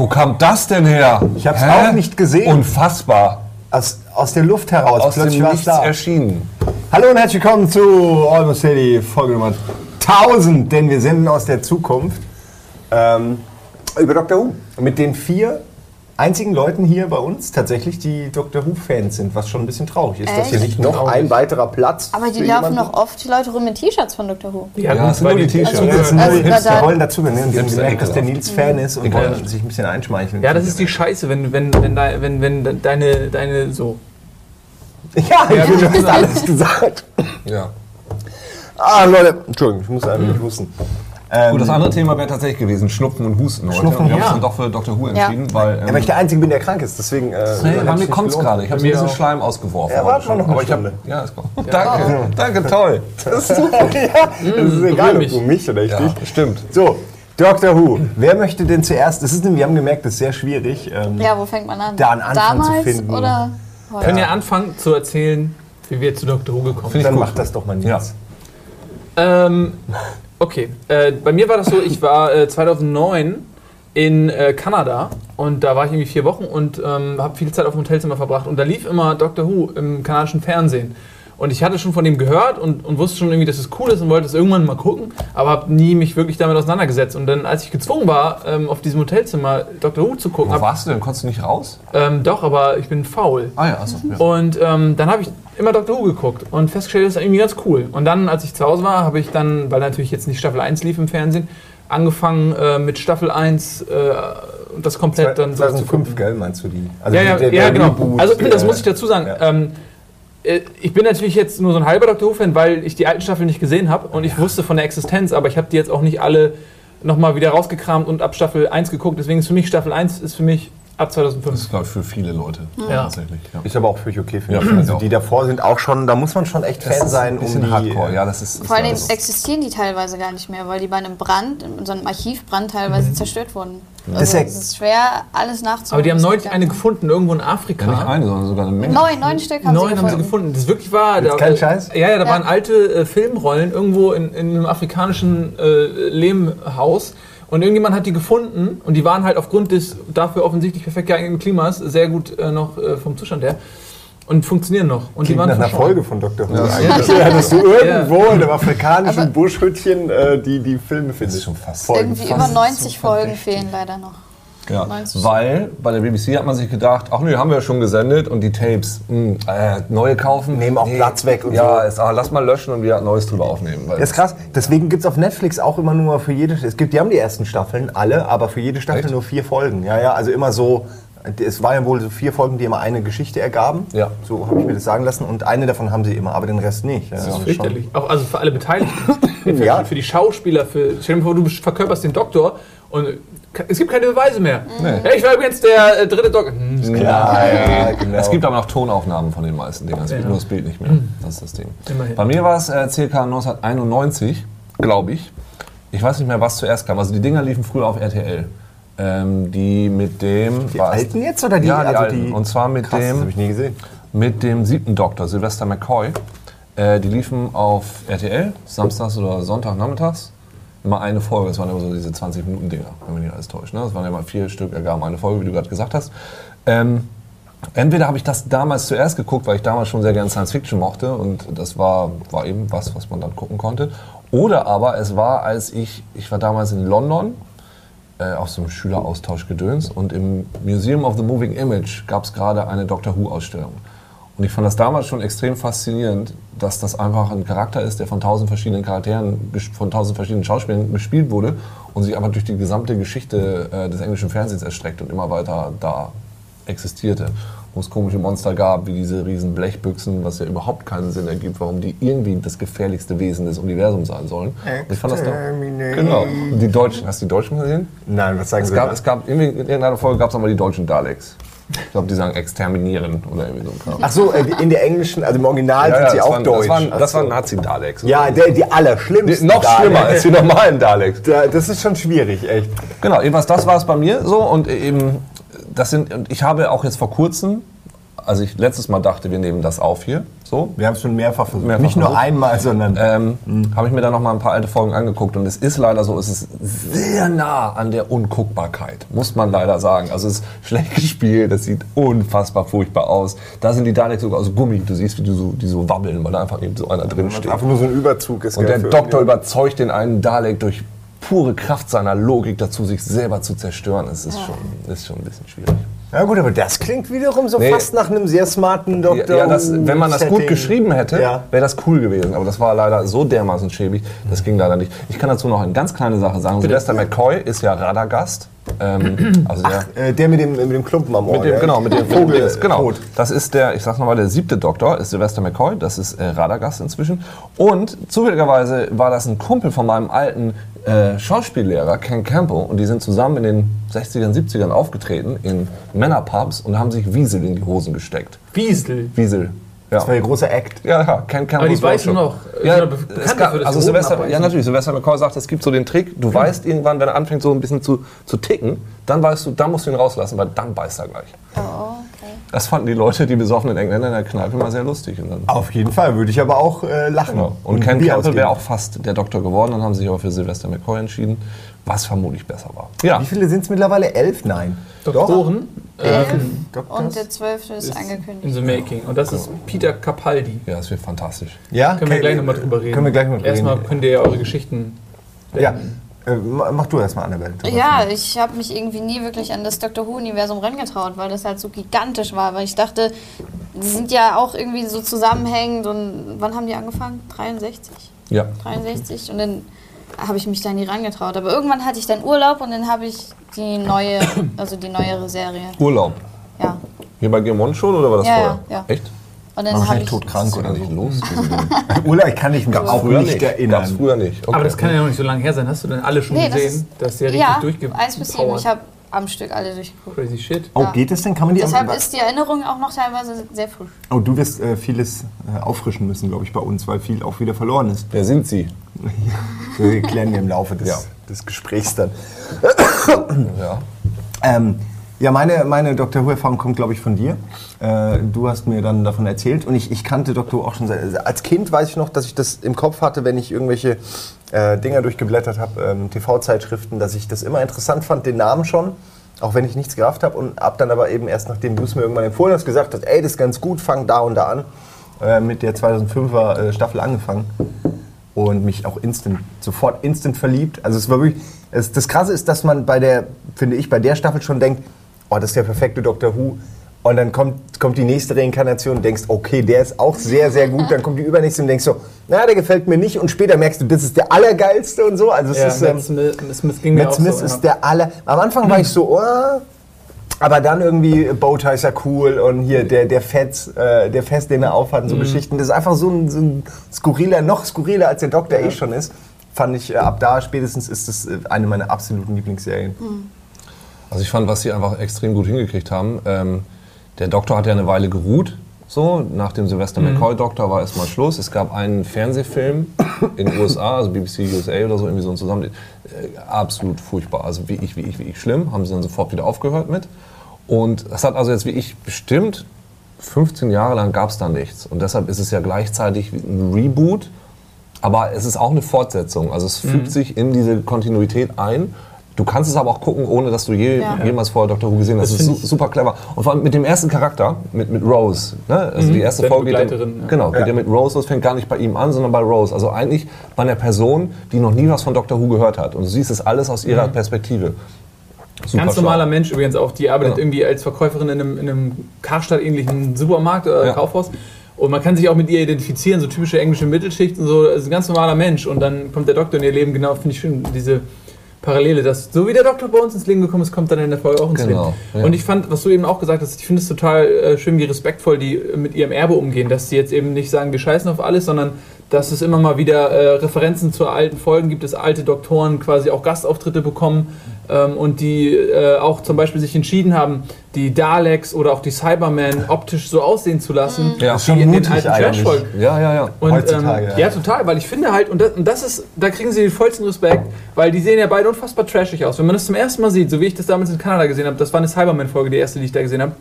Wo kam das denn her? Ich hab's Hä? auch nicht gesehen. Unfassbar. Aus, aus der Luft heraus. Aus dem plötzlich war's Nichts da. erschienen. Hallo und herzlich willkommen zu Almost Daily, Folge Nummer 1000, denn wir senden aus der Zukunft ähm, über Dr. Who. Mit den vier einzigen Leuten hier bei uns tatsächlich, die Dr. Who-Fans sind, was schon ein bisschen traurig ist, dass hier Echt? nicht noch ein weiterer Platz Aber die laufen noch oft die Leute rum mit T-Shirts von Dr. Who. Die Ja, hatten das sind bei nur die den T-Shirts. Sind nur Also, die Hipster, wollen dazu ne? Die haben gemerkt, dass der. Nils Fan ist und wollen sich ein bisschen einschmeicheln. Ja, das ist die Scheiße, wenn, wenn, wenn, wenn, wenn deine, deine so. Ja, du hast alles gesagt. Ja. Ah, Leute, Entschuldigung, ich muss einfach nicht husten. Ähm, Gut, das andere Thema wäre tatsächlich gewesen Schnupfen und Husten heute. Schnupfen, und wir haben ja. uns dann doch für Dr. Who entschieden, weil... Ähm, ja, weil ich der Einzige bin, der krank ist, deswegen... Äh, Nee, bei mir kommt es gerade. Ich habe mir auch. Schleim ausgeworfen. Ja, warte mal noch eine Aber ich hab, Stunde. Ja, ist gut. Danke, danke, toll. ja, das ist egal, ob mich. du mich oder ich Ja, dich. stimmt. So, Dr. Who. Wer möchte denn zuerst? Das ist, wir haben gemerkt, das ist sehr schwierig. Ähm, Ja, wo fängt man an? Da einen Anfang zu Damals finden. oder heute? Können ja anfangen zu erzählen, wie wir zu Dr. Who gekommen sind. Finde Dann ich mach gut. das doch mal Ja. Nils. Ähm, okay, äh, bei mir war das so, ich war äh, 2009 in äh, Kanada und da war ich irgendwie vier Wochen und ähm, habe viel Zeit auf dem Hotelzimmer verbracht und da lief immer Dr. Who im kanadischen Fernsehen. Und ich hatte schon von dem gehört und, und wusste schon irgendwie, dass es cool ist und wollte es irgendwann mal gucken, aber habe nie mich wirklich damit auseinandergesetzt. Und dann, als ich gezwungen war, ähm, auf diesem Hotelzimmer Dr. Who zu gucken, Wo hab, warst du denn? Konntest du nicht raus? ähm, doch, aber ich bin faul. Ah ja, achso. Ja. Und ähm, dann habe ich immer Dr. Who geguckt und festgestellt, das ist irgendwie ganz cool. Und dann, als ich zu Hause war, habe ich dann, weil natürlich jetzt nicht Staffel 1 lief im Fernsehen, angefangen äh, mit Staffel 1 äh, und das komplett dann so zu 2005, gell, meinst du die? Also Ja, ja, der- der ja genau. Reboot, also das muss ich dazu sagen. ja. Ähm, äh, ich bin natürlich jetzt nur so ein halber Dr. Who-Fan, weil ich die alten Staffeln nicht gesehen habe und ich wusste von der Existenz, aber ich habe die jetzt auch nicht alle nochmal wieder rausgekramt und ab Staffel 1 geguckt. Deswegen ist für mich Staffel 1 ist für mich ab Das 2005. ist, glaube ich, für viele Leute. Ja. Tatsächlich. Ja. Ist aber auch völlig okay für Ja, finde ich Also die davor sind auch schon, da muss man schon echt Das Fan ist sein, ein bisschen um die... Hardcore. Ja, das ist, Vor allem so. existieren die teilweise gar nicht mehr, weil die bei einem Brand, in so einem Archivbrand teilweise zerstört wurden. Also es ist schwer, alles nachzuholen. Aber die haben neulich eine gefunden, irgendwo in Afrika. Ja, nicht eine, sondern sogar eine Menge. Neun, neun Stück haben Neun sie haben sie gefunden. gefunden. Das ist wirklich wahr. Da, kein Scheiß? Ja, ja, da Ja. waren alte äh, Filmrollen irgendwo in, in einem afrikanischen äh, Lehmhaus. Und irgendjemand hat die gefunden und die waren halt aufgrund des dafür offensichtlich perfekt geeigneten Klimas sehr gut äh, noch äh, vom Zustand her und funktionieren noch. Und die Klingt waren nach einer. Folge von Dr. Who. eigentlich. Ja, dass du irgendwo in einem afrikanischen Aber- Buschhütchen äh, die, die Filme findest. ist schon fast-. Irgendwie Fast über 90 so Folgen fehlen leider noch. Ja, 90. weil bei der BBC hat man sich gedacht, ach nee, haben wir ja schon gesendet und die Tapes, mh, äh, neue kaufen. Nehmen auch Platz weg und ja, so. ist, ah, lass mal löschen und wieder Neues drüber aufnehmen. Weil Das ist krass. Deswegen gibt es auf Netflix auch immer nur für jede. Es gibt, die haben die ersten Staffeln, alle, aber für jede Staffel Echt? nur vier Folgen. Ja, ja, also immer so. Es waren ja wohl so vier Folgen, die immer eine Geschichte ergaben. Ja. So habe ich mir das sagen lassen. Und eine davon haben sie immer, aber den Rest nicht. Ja, Das ist schon- fürchterlich. Auch also für alle Beteiligten. für, Ja. für die Schauspieler, für, stell dir vor, du verkörperst den Doktor und es gibt keine Beweise mehr. Nee. Ja, ich war übrigens der äh, dritte Doktor. Hm, ist klar. Ja, ja, genau. Es gibt aber noch Tonaufnahmen von den meisten Dingern. Es gibt nur das Bild nicht mehr. Das ist das Ding. Immerhin. Bei mir war es äh, circa 1991, glaube ich. Ich weiß nicht mehr, was zuerst kam. Also die Dinger liefen früher auf RTL. Ähm, die mit dem. Die alten jetzt oder die- Ja, die also alten. die- Und zwar mit Krass, das dem. habe ich nie gesehen. mit dem siebten Doktor, Sylvester McCoy. Äh, die liefen auf RTL, samstags oder Sonntagnachmittags. Immer eine Folge, das waren immer so diese 20-Minuten-Dinger, wenn mich nicht alles täuscht. Ne? Das waren immer vier Stück, ergaben eine Folge, wie du gerade gesagt hast. Ähm, entweder habe ich das damals zuerst geguckt, weil ich damals schon sehr gerne Science Fiction mochte und das war, war eben was, was man dann gucken konnte. Oder aber es war, als ich, ich war damals in London äh, auf so einem Schüleraustausch gedöns und im Museum of the Moving Image gab es gerade eine Doctor Who-Ausstellung. Und ich fand das damals schon extrem faszinierend, dass das einfach ein Charakter ist, der von tausend verschiedenen Charakteren, von tausend verschiedenen Schauspielern gespielt wurde und sich einfach durch die gesamte Geschichte äh, des englischen Fernsehens erstreckt und immer weiter da existierte. Wo es komische Monster gab, wie diese riesen Blechbüchsen, was ja überhaupt keinen Sinn ergibt, warum die irgendwie das gefährlichste Wesen des Universums sein sollen. Und ich fand das doch. Genau. Und die Deutschen, hast du die Deutschen gesehen? Nein, was sagen Es Sie gab, da? es gab in irgendeiner Folge gab es nochmal die deutschen Daleks. Ich glaube, die sagen exterminieren oder irgendwie so. Ach so, äh, in der englischen, also im Original sind sie das auch waren, deutsch. Das waren, das waren Nazi-Daleks. Ja, der, die allerschlimmsten. noch schlimmer Daleks. als die normalen Daleks. Da- Das ist schon schwierig, echt. Genau, jedenfalls das war es bei mir so und eben das sind und ich habe auch jetzt vor kurzem als ich letztes Mal dachte, wir nehmen das auf hier, so, Wir haben es schon mehrfach versucht. Mehrfach Nicht nur versucht. einmal, sondern ähm, habe ich mir dann noch mal ein paar alte Folgen angeguckt und es ist leider so, es ist sehr nah an der Unguckbarkeit, muss man leider sagen. Also es ist schlecht gespielt, es sieht unfassbar furchtbar aus. Da sind die Daleks sogar aus Gummi, du siehst, wie die so, die so wabbeln, weil da einfach eben so einer drin steht. einfach nur so ein Überzug ist. Und der Doktor überzeugt den einen Dalek durch pure Kraft seiner Logik dazu, sich selber zu zerstören. Es ist, schon, ist schon ein bisschen schwierig. Ja gut, aber das klingt wiederum so Nee. fast nach einem sehr smarten Doktor. Ja, das, wenn man das gut Setting. geschrieben hätte, Ja. wäre das cool gewesen. Aber das war leider so dermaßen schäbig, das ging leider nicht. Ich kann dazu noch eine ganz kleine Sache sagen. Sylvester McCoy ist ja Radagast. Ähm, also der, Äh, der mit dem, mit dem Klumpen am Ohr. mit dem, genau, mit dem Vogel. ist, genau. Das ist der, ich sag's nochmal, der siebte Doktor, ist Sylvester McCoy, das ist äh, Radagast inzwischen. Und zufälligerweise war das ein Kumpel von meinem alten äh, Schauspiellehrer, Ken Campbell, und die sind zusammen in den 60ern, 70ern aufgetreten in Männerpubs und haben sich Wiesel in die Hosen gesteckt. Wiesel. Wiesel. Ja. Das war der große Act. Ja, ja, Ken Campbell. Aber die weißen noch. äh, Ja, es gab, dafür, also Hoden ja natürlich, Sylvester McCoy sagt, es gibt so den Trick, du weißt irgendwann, wenn er anfängt so ein bisschen zu, zu ticken, dann weißt du, dann musst du ihn rauslassen, weil dann beißt er gleich. Oh. Das fanden die Leute, die besoffenen Engländer in der Kneipe immer sehr lustig. Und, dann, Auf jeden Fall, würde ich aber auch äh, lachen. genau. und ein Ken Campbell wäre auch fast der Doktor geworden, dann haben sie sich aber für Sylvester McCoy entschieden, was vermutlich besser war. Ja, Wie viele sind es mittlerweile? Elf? Nein. Doktoren Elf Doktors? und der zwölfte ist in angekündigt. the making. Und das ist Peter Capaldi. ja, das wird fantastisch. Ja, Können wir okay. gleich nochmal drüber reden. Können wir gleich mal drüber Erstmal reden. könnt ihr ja eure Geschichten. Ja. Äh, ma- mach du erstmal, Annabelle. Ja, ich habe mich irgendwie nie wirklich an das Doctor Who-Universum rangetraut, weil das halt so gigantisch war. Weil ich dachte, die sind ja auch irgendwie so zusammenhängend. Und wann haben die angefangen? 63? Ja. 63? Und dann habe ich mich da nie rangetraut. Aber irgendwann hatte ich dann Urlaub und dann habe ich die neue, also die neuere Serie. Urlaub. Ja. Hier bei Gemon schon oder war das Ja, vorher? ja, ja. Echt? Und War dann habe wahrscheinlich ich. todkrank oder so. nicht los? Urlaub, ich kann mich auch früher nicht erinnern. Gab's früher nicht. Okay. Aber das kann ja noch nicht so lange her sein. Hast du denn alle schon Nee, das gesehen? ist- Das ist ja richtig Ja. 1 bis 7. Ich habe am Stück alle durchgeguckt. Crazy shit. Oh, Ja. geht es denn? Kann man die Deshalb ist die Erinnerung auch noch teilweise sehr frisch. Oh, du wirst äh, vieles äh, auffrischen müssen, glaube ich, bei uns, weil viel auch wieder verloren ist. Wer sind Sie? Wir klären wir im Laufe des, Ja. des Gesprächs dann. Ja. Ähm, ja, meine, meine Dr. Who-Erfahrung kommt, glaube ich, von dir. Äh, du hast mir dann davon erzählt und ich, ich kannte Dr. Who auch schon seit, als Kind weiß ich noch, dass ich das im Kopf hatte, wenn ich irgendwelche äh, Dinger durchgeblättert habe, ähm, TV-Zeitschriften, dass ich das immer interessant fand, den Namen schon, auch wenn ich nichts gerafft habe und ab dann aber eben erst nachdem du es mir irgendwann empfohlen hast, gesagt hast, ey, das ist ganz gut, fang da und da an, äh, mit der 2005er äh, Staffel angefangen und mich auch instant, sofort instant verliebt. Also es war wirklich, es, das Krasse ist, dass man bei der, finde ich, bei der Staffel schon denkt, oh, das ist der perfekte Doctor Who. Und dann kommt, kommt die nächste Reinkarnation und denkst, okay, der ist auch sehr, sehr gut. Dann kommt die übernächste und denkst so, na, der gefällt mir nicht. Und später merkst du, das ist der allergeilste und so. Also es Ja, ist, Matt ähm, Smith, Smith ging mir Matt auch Smith so. ist ja. der aller. Am Anfang war ich so, oh, aber dann irgendwie Bowtie ist ja cool und hier der, der Fett, äh, der Fest, den er aufhat und Mhm. so Geschichten. Das ist einfach so ein, so ein skurriler, noch skurriler als der Doktor eh schon ist. Fand ich, äh, ab da spätestens ist das äh, eine meiner absoluten Lieblingsserien. Also ich fand, was sie einfach extrem gut hingekriegt haben. Ähm, der Doktor hat ja eine Weile geruht. So, nach dem Sylvester McCoy-Doktor war erstmal Schluss. Es gab einen Fernsehfilm in den USA, also BBC USA oder so, irgendwie so ein Zusammen. Äh, absolut furchtbar. Also wie ich, wie ich, wie ich schlimm. Haben sie dann sofort wieder aufgehört mit. Und das hat also jetzt wie ich bestimmt 15 Jahre lang gab es da nichts. Und deshalb ist es ja gleichzeitig ein Reboot, aber es ist auch eine Fortsetzung. Also es fügt sich in diese Kontinuität ein. Du kannst es aber auch gucken, ohne dass du je, Ja. jemals vorher Doctor Who gesehen hast. Das, Das ist super clever. Und vor allem mit dem ersten Charakter, mit, mit Rose. Ne? Also die erste Folge geht Begleiterin, ja. genau, geht Ja. mit Rose los, fängt gar nicht bei ihm an, sondern bei Rose. Also eigentlich bei einer Person, die noch nie was von Doctor Who gehört hat. Und du siehst es alles aus ihrer Perspektive. Super Ganz schlau. normaler Mensch übrigens auch, die arbeitet Ja. irgendwie als Verkäuferin in einem, in einem Karstadt-ähnlichen Supermarkt oder Ja. Kaufhaus. Und man kann sich auch mit ihr identifizieren, so typische englische Mittelschicht und so. Das ist ein ganz normaler Mensch. Und dann kommt der Doktor in ihr Leben, genau, finde ich schön, diese Parallele, dass so wie der Doktor bei uns ins Leben gekommen ist, kommt dann in der Folge auch ins Genau, Leben. ja. Und ich fand, was du eben auch gesagt hast, ich finde es total äh, schön, wie respektvoll die mit ihrem Erbe umgehen, dass sie jetzt eben nicht sagen, wir scheißen auf alles, sondern dass es immer mal wieder äh, Referenzen zu alten Folgen gibt, dass alte Doktoren quasi auch Gastauftritte bekommen ähm, und die äh, auch zum Beispiel sich entschieden haben, die Daleks oder auch die Cybermen optisch so aussehen zu lassen, Ja. Ist schon wie in den alten. Trash-Folgen. Ja, ja, ja. Und, Heutzutage, ähm, ja. ja. total, weil ich finde halt, und das, und das ist, da kriegen sie den vollsten Respekt, weil die sehen ja beide unfassbar trashig aus. Wenn man das zum ersten Mal sieht, so wie ich das damals in Kanada gesehen habe, das war eine Cyberman-Folge, die erste, die ich da gesehen habe,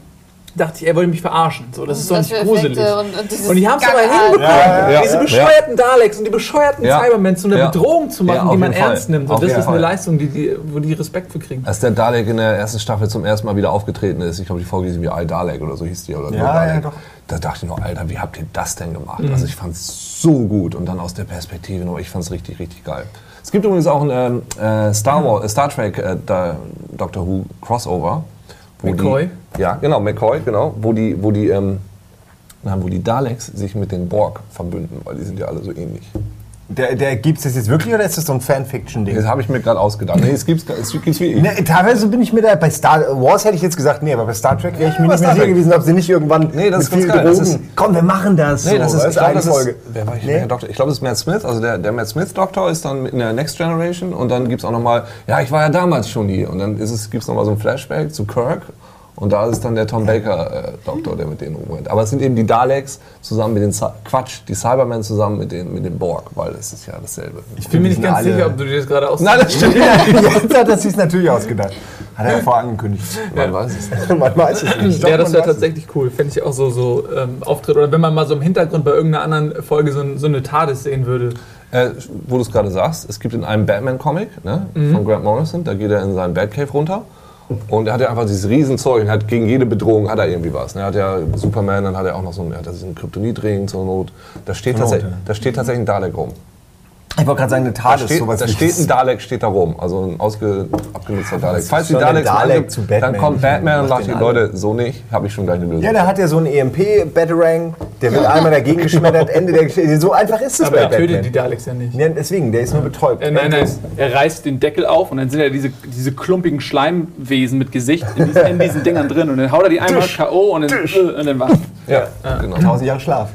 dachte ich, er wollte mich verarschen. So, das ist doch nicht gruselig. Und, und Und die haben es aber hinbekommen, Ja, ja, diese ja. bescheuerten Daleks und die bescheuerten Ja. Cybermen zu einer Ja. Bedrohung zu machen, auf die man Fall. ernst nimmt. Auf Und das jeden ist eine Fall. Leistung, die, die, wo die Respekt für kriegen. Als der Dalek in der ersten Staffel zum ersten Mal wieder aufgetreten ist, ich glaube, die Folge hieß wie I Dalek oder so hieß die. Oder nur Ja, Dalek. ja, doch. Da dachte ich noch, Alter, wie habt ihr das denn gemacht? Mhm. Also ich fand es so gut und dann aus der Perspektive nur, ich fand es richtig, richtig geil. Es gibt übrigens auch ein ähm, äh, Star, Wars, äh, Star Trek äh, da, Doctor Who Crossover. McCoy? Die, ja, genau, McCoy, genau. Wo die, wo die, ähm, na, wo die Daleks sich mit den Borg verbünden, weil die sind ja alle so ähnlich. Der, der gibt es das jetzt wirklich oder ist das so ein Fanfiction-Ding? Das habe ich mir gerade ausgedacht. Nee, es gibt's, es gibt's wie Ne, teilweise bin ich mir da, bei Star Wars hätte ich jetzt gesagt, nee, aber bei Star Trek wäre ich mir bei nicht mehr sicher gewesen, ob sie nicht irgendwann Nee, das ist mit ganz viel geil. Das Drogen, ist- komm, wir machen das. Nee, das so, ist, ich glaube, eine das Folge. ist, wer war ich, Nee? welcher Doktor? Ich glaube, das ist Matt Smith, also der, der Matt Smith Doktor ist dann in der Next Generation und dann gibt es auch nochmal, ja, ich war ja damals schon hier und dann gibt es nochmal so ein Flashback zu Kirk und da ist dann der Tom Baker äh, Doktor, der mit denen umgeht. Aber es sind eben die Daleks zusammen mit den, Cy- Quatsch, die Cybermen zusammen mit den, mit den Borg, weil es ist ja dasselbe. Ich bin mir nicht ganz sicher, ob du dir das gerade aus. Nein, das stimmt. Jetzt hat er sich natürlich ausgedacht. Hat er ja vorangekündigt. Man weiß es nicht. Man weiß es nicht. Doch, Ja, das wäre es. tatsächlich cool. Fände ich auch so, so ähm, Auftritt. Oder wenn man mal so im Hintergrund bei irgendeiner anderen Folge so, so eine TARDIS sehen würde. Äh, wo du es gerade sagst, es gibt in einem Batman-Comic ne, von Grant Morrison, da geht er in seinen Batcave runter und er hat ja einfach dieses Riesenzeug und hat gegen jede Bedrohung hat er irgendwie was. Ne. Er hat ja Superman, dann hat er auch noch so einen, er hat ja diesen Kryptonitring zur Not. Da steht, Not, tatsächlich, ja. da steht tatsächlich ein Dalek rum. Ich wollte gerade sagen, eine Da TARDIS, steht, sowas da steht ein Dalek steht da rum, also ein ausge, abgenutzter Dalek. Falls die Daleks Dalek zu Batman. dann kommt Batman und sagt. Leute, so nicht, habe ich schon gleich eine Lösung. Ja, der hat ja so einen EMP-Batarang, der wird einmal dagegen geschmettert, Ende der Geschichte. So einfach ist es Aber bei er tötet die Daleks ja nicht. Ja, deswegen, der ist nur betäubt. Äh, nein, nein, er reißt den Deckel auf und dann sind ja diese, diese klumpigen Schleimwesen mit Gesicht in diesen, in diesen Dingern drin und dann haut er die einmal K.O. und dann, äh, und dann war's. ja, genau. Tausend Jahre Schlaf.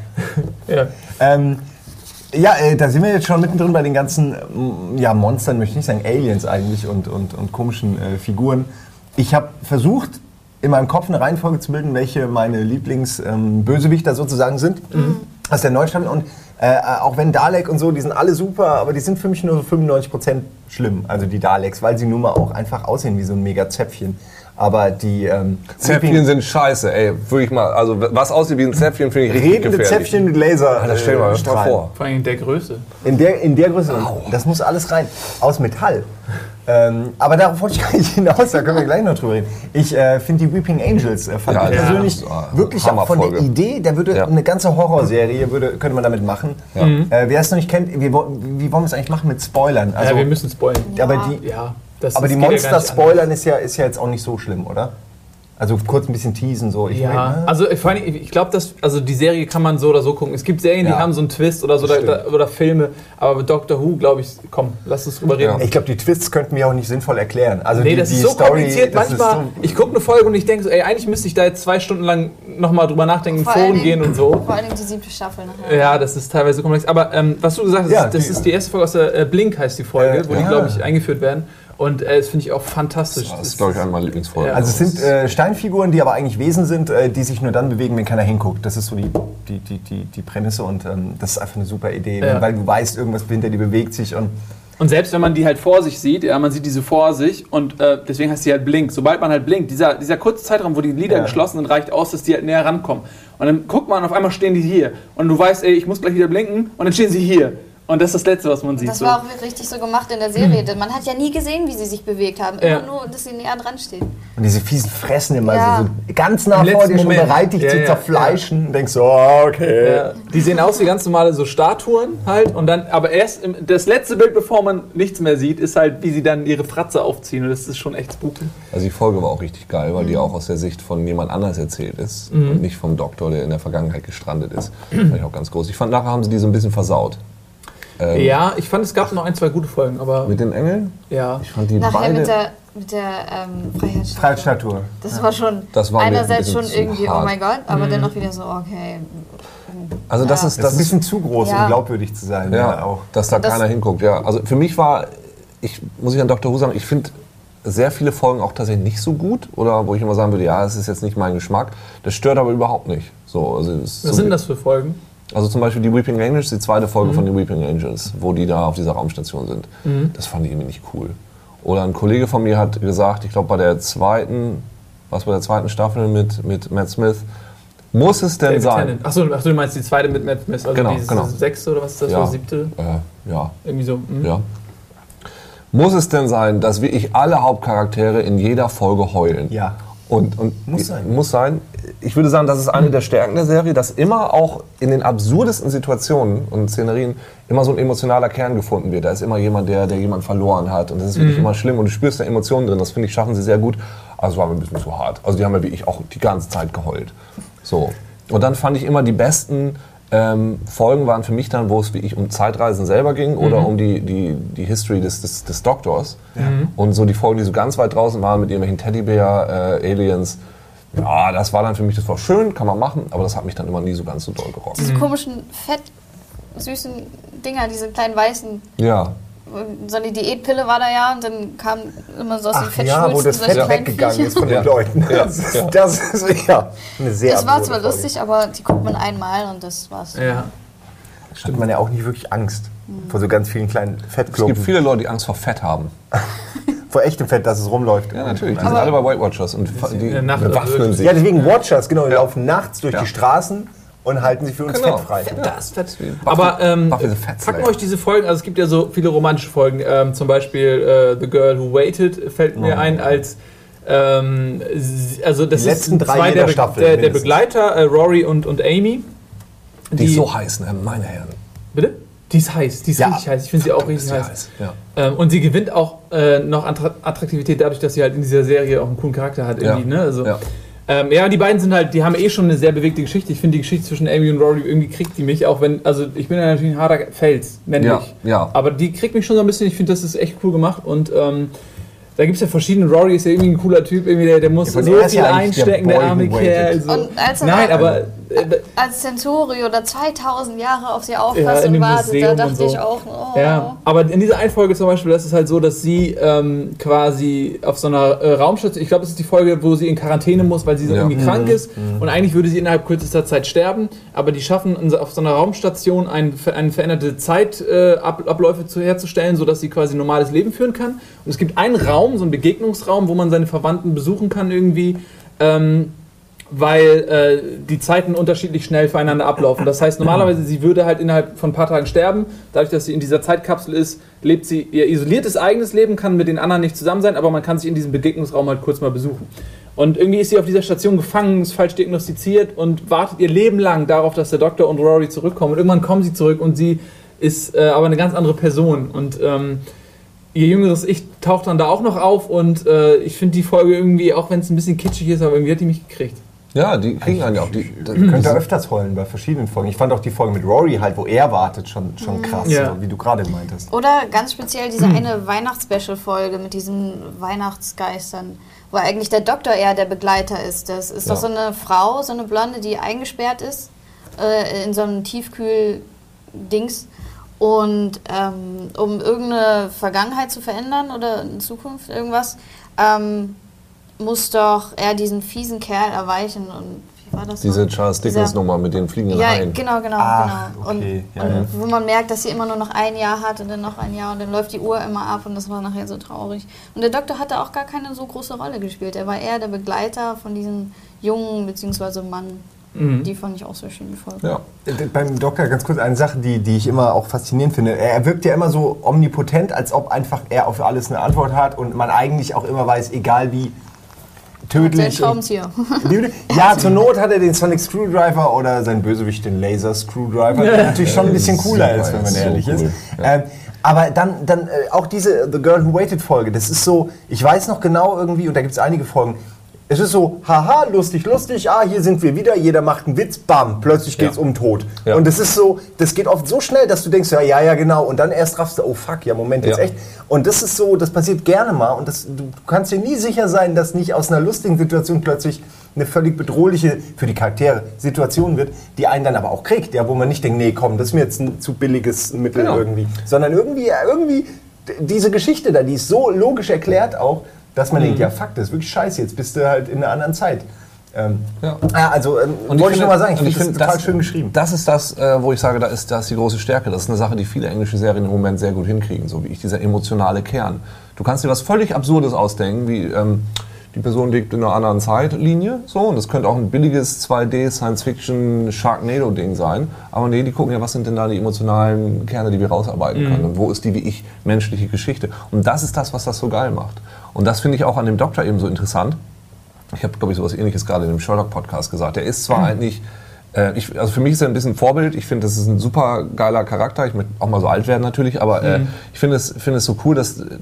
Ja. Ähm, ja, äh, da sind wir jetzt schon mittendrin bei den ganzen ähm, ja, Monstern, möchte ich nicht sagen, Aliens eigentlich und, und, und komischen äh, Figuren. Ich habe versucht, in meinem Kopf eine Reihenfolge zu bilden, welche meine Lieblingsbösewichter sozusagen sind aus der Neustadt. Und äh, auch wenn Dalek und so, die sind alle super, aber die sind für mich nur so 95% schlimm, also die Daleks, weil sie nun mal auch einfach aussehen wie so ein mega Zäpfchen. Aber die ähm, Zäpfchen sind scheiße, ey, wirklich mal. Also was aussieht wie ein Zäpfchen, finde ich richtig redende gefährlich. Zäpfchen mit Laser. Alter, stell dir mal das mal vor. Vor allem in der Größe. In der, in der Größe. Und Das muss alles rein. Aus Metall. Ähm, aber darauf wollte ich gar nicht hinaus, da können wir gleich noch drüber reden. Ich äh, finde die Weeping Angels, äh, fand Ja, ich ja. persönlich Ja, wirklich auch von der. Idee, da würde Ja. eine ganze Horrorserie, würde, könnte man damit machen. Äh, wer es noch nicht kennt, wie, wie wollen wir es eigentlich machen mit Spoilern? Also, ja, wir müssen spoilern. aber die, Ja, das aber die ja nicht Monster-Spoilern ist ja, ist ja jetzt auch nicht so schlimm, oder? Also kurz ein bisschen teasen so. Ich Ja, mein, also vor allem, ich glaube, dass also die Serie kann man so oder so gucken. Es gibt Serien, die Ja. haben so einen Twist oder so oder, oder Filme, aber bei Doctor Who, glaube ich, komm, lass uns drüber reden. ich glaube, die Twists könnten wir auch nicht sinnvoll erklären. Also Nee, die, das die ist so Story, kompliziert. das ist Manchmal, so- ich gucke eine Folge und ich denke so, ey, eigentlich müsste ich da jetzt zwei Stunden lang nochmal drüber nachdenken, Dingen- gehen und so. Vor allem die siebte Staffel nachher. Ja, das ist teilweise komplex. Aber ähm, was du gesagt hast, Ja, das die- ist die erste Folge aus der äh, Blink heißt die Folge, Äh, wo die, ja. glaube ich, eingeführt werden. Und äh, das finde ich auch fantastisch. Das ist, glaube ich, eine meiner Lieblingsfolgen. Ja. Also es sind äh, Steinfiguren, die aber eigentlich Wesen sind, äh, die sich nur dann bewegen, wenn keiner hinguckt. Das ist so die, die, die, die, die Prämisse und ähm, das ist einfach eine super Idee, Ja. weil du weißt, irgendwas hinter dir bewegt sich und Und selbst wenn man die halt vor sich sieht, ja, man sieht diese vor sich und äh, deswegen heißt die halt Blink. Sobald man halt blinkt, dieser, dieser kurze Zeitraum, wo die Lider Ja. geschlossen sind, reicht aus, dass die halt näher rankommen. Und dann guckt man, auf einmal stehen die hier. Und du weißt, ey, ich muss gleich wieder blinken und dann stehen sie hier. Und das ist das Letzte, was man sieht. Das so. war auch richtig so gemacht in der Serie. denn Man hat ja nie gesehen, wie sie sich bewegt haben. Immer Ja. nur, dass sie näher dran stehen. Und diese fiesen Fressen immer Ja. so, so ganz nah Im vor dir, schon Moment. bereit, dich Ja, zu ja, zerfleischen. Und denkst so, oh, okay. Ja, die sehen aus wie ganz normale so Statuen halt und dann, aber erst im, das letzte Bild, bevor man nichts mehr sieht, ist halt, wie sie dann ihre Fratze aufziehen und das ist schon echt spooky. Also die Folge war auch richtig geil, weil die auch aus der Sicht von jemand anders erzählt ist und nicht vom Doktor, der in der Vergangenheit gestrandet ist. Fand ich auch ganz groß. Ich fand, nachher haben sie die so ein bisschen versaut. Ähm, Ja, ich fand, es gab noch ein, zwei gute Folgen, aber Mit den Engeln? ja. Ich fand die Nachher beide... mit der, mit der ähm, Freiheitsstatue. Freiheitsstatue. Das war schon Das war einerseits schon irgendwie, hart. oh mein Gott, aber dann auch wieder so, okay. also das Ja. ist... Das ist ein bisschen zu groß, Ja. um glaubwürdig zu sein. Ja, Ja, auch. dass da Das- keiner hinguckt. Ja, also für mich war, ich muss ich an Dr. Who sagen, ich finde sehr viele Folgen auch tatsächlich nicht so gut oder wo ich immer sagen würde, ja, es ist jetzt nicht mein Geschmack. Das stört aber überhaupt nicht. So, also, Was so- sind das für Folgen? Also zum Beispiel die Weeping Angels, die zweite Folge Mhm. von den Weeping Angels, wo die da auf dieser Raumstation sind. Das fand ich irgendwie nicht cool. Oder ein Kollege von mir hat gesagt, ich glaube bei der zweiten was bei der zweiten Staffel mit, mit Matt Smith, muss es denn David sein? Achso, ach, du meinst die zweite mit Matt Smith, also Genau, die genau. sechste oder was ist das, Ja. oder siebte? Äh, ja, Irgendwie so. hm? ja. Muss es denn sein, dass wirklich alle Hauptcharaktere in jeder Folge heulen? Ja. Und, und Muss sein. Muss sein. Ich würde sagen, das ist eine der Stärken der Serie, dass immer auch in den absurdesten Situationen und Szenerien immer so ein emotionaler Kern gefunden wird. Da ist immer jemand, der, der jemanden verloren hat. Und das ist wirklich immer schlimm und du spürst da Emotionen drin. Das finde ich, schaffen sie sehr gut. Also war mir ein bisschen zu hart. Also die haben ja wirklich auch die ganze Zeit geheult. So. Und dann fand ich immer die besten ähm, Folgen waren für mich dann, wo es wirklich um Zeitreisen selber ging oder um die, die, die History des, des, des Doktors. Und so die Folgen, die so ganz weit draußen waren mit irgendwelchen Teddybär, äh, Aliens. Ja, das war dann für mich, das war schön, kann man machen, aber das hat mich dann immer nie so ganz so doll gerockt. Diese komischen, fett süßen Dinger, diese kleinen weißen. Ja, So eine Diätpille war da ja und dann kam immer so aus den Ach ja, wo das Fett weggegangen Viecher. ist von Ja. den Leuten. Ja, Das, ist, ja. das ist ja eine sehr Das war zwar Folge. lustig, aber die guckt man einmal und das war's. Ja. Hat man ja auch nicht wirklich Angst vor so ganz vielen kleinen es gibt Fettklumpen. viele Leute, die Angst vor Fett haben. Vor echtem Fett, dass es rumläuft. Ja, natürlich. Die sind alle bei Weight Watchers und die bewaffnen sich. Ja, deswegen Watchers, genau, die laufen nachts durch Ja. die Straßen und halten sich für uns Genau. fettfrei. Das fett. Aber ähm, packen euch diese Folgen, also es gibt ja so viele romantische Folgen, ähm, zum Beispiel äh, The Girl Who Waited fällt mir ein als ähm, sie- also das Die letzten drei zwei der, Be Staffel der, der. Begleiter, äh, Rory und, und Amy. Die ist so heiß, ne? meine Herren. Bitte? Die ist heiß, die ist Ja. richtig heiß. Ich finde sie auch richtig die heiß. heiß. Ja. Ähm, und sie gewinnt auch äh, noch Attra- Attraktivität dadurch, dass sie halt in dieser Serie auch einen coolen Charakter hat. Irgendwie, Ja. ne? also, Ja. Ähm, ja, die beiden sind halt, die haben eh schon eine sehr bewegte Geschichte. Ich finde die Geschichte zwischen Amy und Rory irgendwie kriegt die mich, auch wenn, also ich bin ja natürlich ein harter Fels, männlich. Ja, ja. Aber die kriegt mich schon so ein bisschen, ich finde, das ist echt cool gemacht und ähm, da gibt es ja verschiedene. Rory ist ja irgendwie ein cooler Typ, irgendwie, der, der muss Ja, so der viel ja der einstecken, der, who arme. Kerl. So. Nein, da- aber äh, Als Centauri oder 2000 Jahre auf sie Ja, aufpasst in und wartet, da Museum dachte und so. ich auch, oh. Ja, aber in dieser einen Folge zum Beispiel, das ist halt so, dass sie ähm, quasi auf so einer äh, Raumstation, ich glaube, das ist die Folge, wo sie in Quarantäne muss, weil sie so Ja. irgendwie krank ist und eigentlich würde sie innerhalb kürzester Zeit sterben, aber die schaffen auf so einer Raumstation ein, eine veränderte Zeitabläufe äh, Ab- herzustellen, sodass sie quasi ein normales Leben führen kann. Und es gibt einen Raum, so einen Begegnungsraum, wo man seine Verwandten besuchen kann irgendwie. Ähm, weil äh, die Zeiten unterschiedlich schnell füreinander ablaufen. Das heißt, normalerweise, sie würde halt innerhalb von ein paar Tagen sterben. Dadurch, dass sie in dieser Zeitkapsel ist, lebt sie ihr isoliertes eigenes Leben, kann mit den anderen nicht zusammen sein, aber man kann sich in diesem Begegnungsraum halt kurz mal besuchen. Und irgendwie ist sie auf dieser Station gefangen, ist falsch diagnostiziert und wartet ihr Leben lang darauf, dass der Doktor und Rory zurückkommen. Und irgendwann kommen sie zurück und sie ist äh, aber eine ganz andere Person. Und ähm, ihr jüngeres Ich taucht dann da auch noch auf und äh, ich finde die Folge irgendwie, auch wenn es ein bisschen kitschig ist, aber irgendwie hat die mich gekriegt. Ja, die kriegen einen ja auch. Die, das Könnte öfters heulen bei verschiedenen Folgen. Ich fand auch die Folge mit Rory halt, wo er wartet, schon, schon krass, Ja. so, wie du gerade meintest. Oder ganz speziell diese eine Weihnachts-Special-Folge mit diesen Weihnachtsgeistern, wo eigentlich der Doktor eher der Begleiter ist. Das ist doch Ja. so eine Frau, so eine Blonde, die eingesperrt ist äh, in so einem Tiefkühl-Dings. Und ähm, um irgendeine Vergangenheit zu verändern oder in Zukunft irgendwas, ähm, muss doch er diesen fiesen Kerl erweichen. Und wie war das? diese noch? Charles Dieser- Dickens-Nummer mit den fliegenden ja, Haien. genau, genau, Ach, genau. okay, Und, ja, und ja. wo man merkt, dass sie immer nur noch ein Jahr hat und dann noch ein Jahr und dann läuft die Uhr immer ab und das war nachher so traurig. Und der Doktor hatte auch gar keine so große Rolle gespielt. Er war eher der Begleiter von diesem Jungen bzw. Mann. Die fand ich auch sehr schön, die Folge. Ja. Beim Doktor ganz kurz eine Sache, die, die ich immer auch faszinierend finde. Er wirkt ja immer so omnipotent, als ob einfach er auf alles eine Antwort hat und man eigentlich auch immer weiß, egal wie tödlich. Schraubenzieher. Ja, zur Not hat er den Sonic Screwdriver oder sein Bösewicht den Laser Screwdriver, der natürlich schon ein bisschen cooler ist, wenn man ehrlich ist. Ähm, aber dann, dann äh, auch diese The Girl Who Waited Folge, das ist so, ich weiß noch genau irgendwie, und da gibt es einige Folgen, es ist so, haha, lustig, lustig, ah, hier sind wir wieder, jeder macht einen Witz, bam, plötzlich geht's Ja. um Tod. Ja. Und das ist so, das geht oft so schnell, dass du denkst, ja, ja, ja, genau, und dann erst raffst du, oh fuck, ja, Moment, jetzt Ja. echt. Und das ist so, das passiert gerne mal und das, du kannst dir nie sicher sein, dass nicht aus einer lustigen Situation plötzlich eine völlig bedrohliche, für die Charaktere, Situation wird, die einen dann aber auch kriegt, ja, wo man nicht denkt, nee, komm, das ist mir jetzt ein zu billiges Mittel Genau. irgendwie, sondern irgendwie, irgendwie diese Geschichte da, die ist so logisch erklärt auch, dass man denkt, ja, fuck, das ist wirklich scheiße, jetzt bist du halt in einer anderen Zeit. Ähm, Ja. ja, also ähm, Und wollte ich nur mal sagen, ich finde das total schön geschrieben. Das ist das, äh, wo ich sage, da ist das die große Stärke. Das ist eine Sache, die viele englische Serien im Moment sehr gut hinkriegen, so wie ich, dieser emotionale Kern. Du kannst dir was völlig Absurdes ausdenken, wie, ähm, die Person liegt in einer anderen Zeitlinie, so, und das könnte auch ein billiges 2D Science-Fiction Sharknado-Ding sein. Aber nee, die gucken ja, was sind denn da die emotionalen Kerne, die wir rausarbeiten können und wo ist die wie ich menschliche Geschichte. Und das ist das, was das so geil macht. Und das finde ich auch an dem Doktor eben so interessant. Ich habe, glaube ich, sowas ähnliches gerade in dem Sherlock-Podcast gesagt. Der ist zwar eigentlich, äh, ich, also für mich ist er ein bisschen Vorbild. Ich finde, das ist ein super geiler Charakter. Ich möchte auch mal so alt werden natürlich, aber äh, ich finde es, finde es so cool, dass, äh,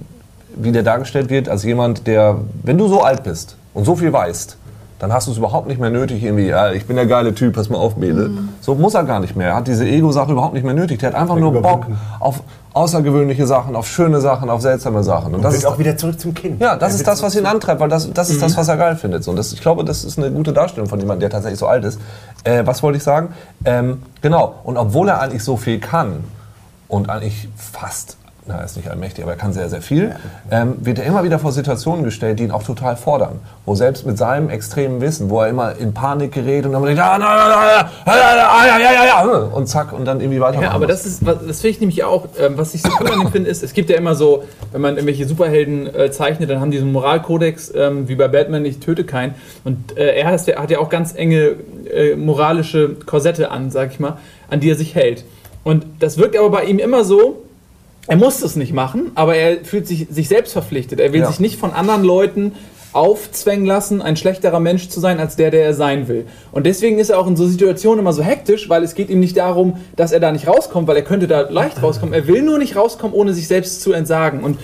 wie der dargestellt wird, als jemand, der, wenn du so alt bist und so viel weißt, dann hast du es überhaupt nicht mehr nötig, irgendwie, ja, ich bin der geile Typ, pass mal auf, Mädel. So muss er gar nicht mehr. Er hat diese Ego-Sache überhaupt nicht mehr nötig. Der hat einfach nur Bock auf außergewöhnliche Sachen, auf schöne Sachen, auf seltsame Sachen. Und das Und ist wird auch wieder zurück zum Kind. ja, das Er ist das, was ihn antreibt, weil das, das ist Mhm. das, was er geil findet. So, und das, ich glaube, das ist eine gute Darstellung von jemandem, der tatsächlich so alt ist. Äh, was wollte ich sagen? Ähm, genau, und obwohl er eigentlich so viel kann und eigentlich fast, na, er ist nicht allmächtig, aber er kann sehr, sehr viel, ähm, wird er immer wieder vor Situationen gestellt, die ihn auch total fordern. Wo selbst mit seinem extremen Wissen, wo er immer in Panik gerät und dann denkt, ah, na, na, na, na, ja, ja, ja, ja, ja, und zack, und dann irgendwie weitermachen. Ja, aber muss. das ist, was- das finde ich nämlich auch, ähm, was ich so cool an dem finde, ist, es gibt ja immer so, wenn man irgendwelche Superhelden äh, zeichnet, dann haben die so einen Moralkodex, ähm, wie bei Batman, ich töte keinen. Und äh, er hat, hat ja auch ganz enge äh, moralische Korsette an, sag ich mal, an die er sich hält. Und das wirkt aber bei ihm immer so, er muss das nicht machen, aber er fühlt sich, sich selbst verpflichtet. Er will Ja. sich nicht von anderen Leuten aufzwängen lassen, ein schlechterer Mensch zu sein, als der, der er sein will. Und deswegen ist er auch in so Situationen immer so hektisch, weil es geht ihm nicht darum, dass er da nicht rauskommt, weil er könnte da leicht rauskommen. Er will nur nicht rauskommen, ohne sich selbst zu entsagen. Und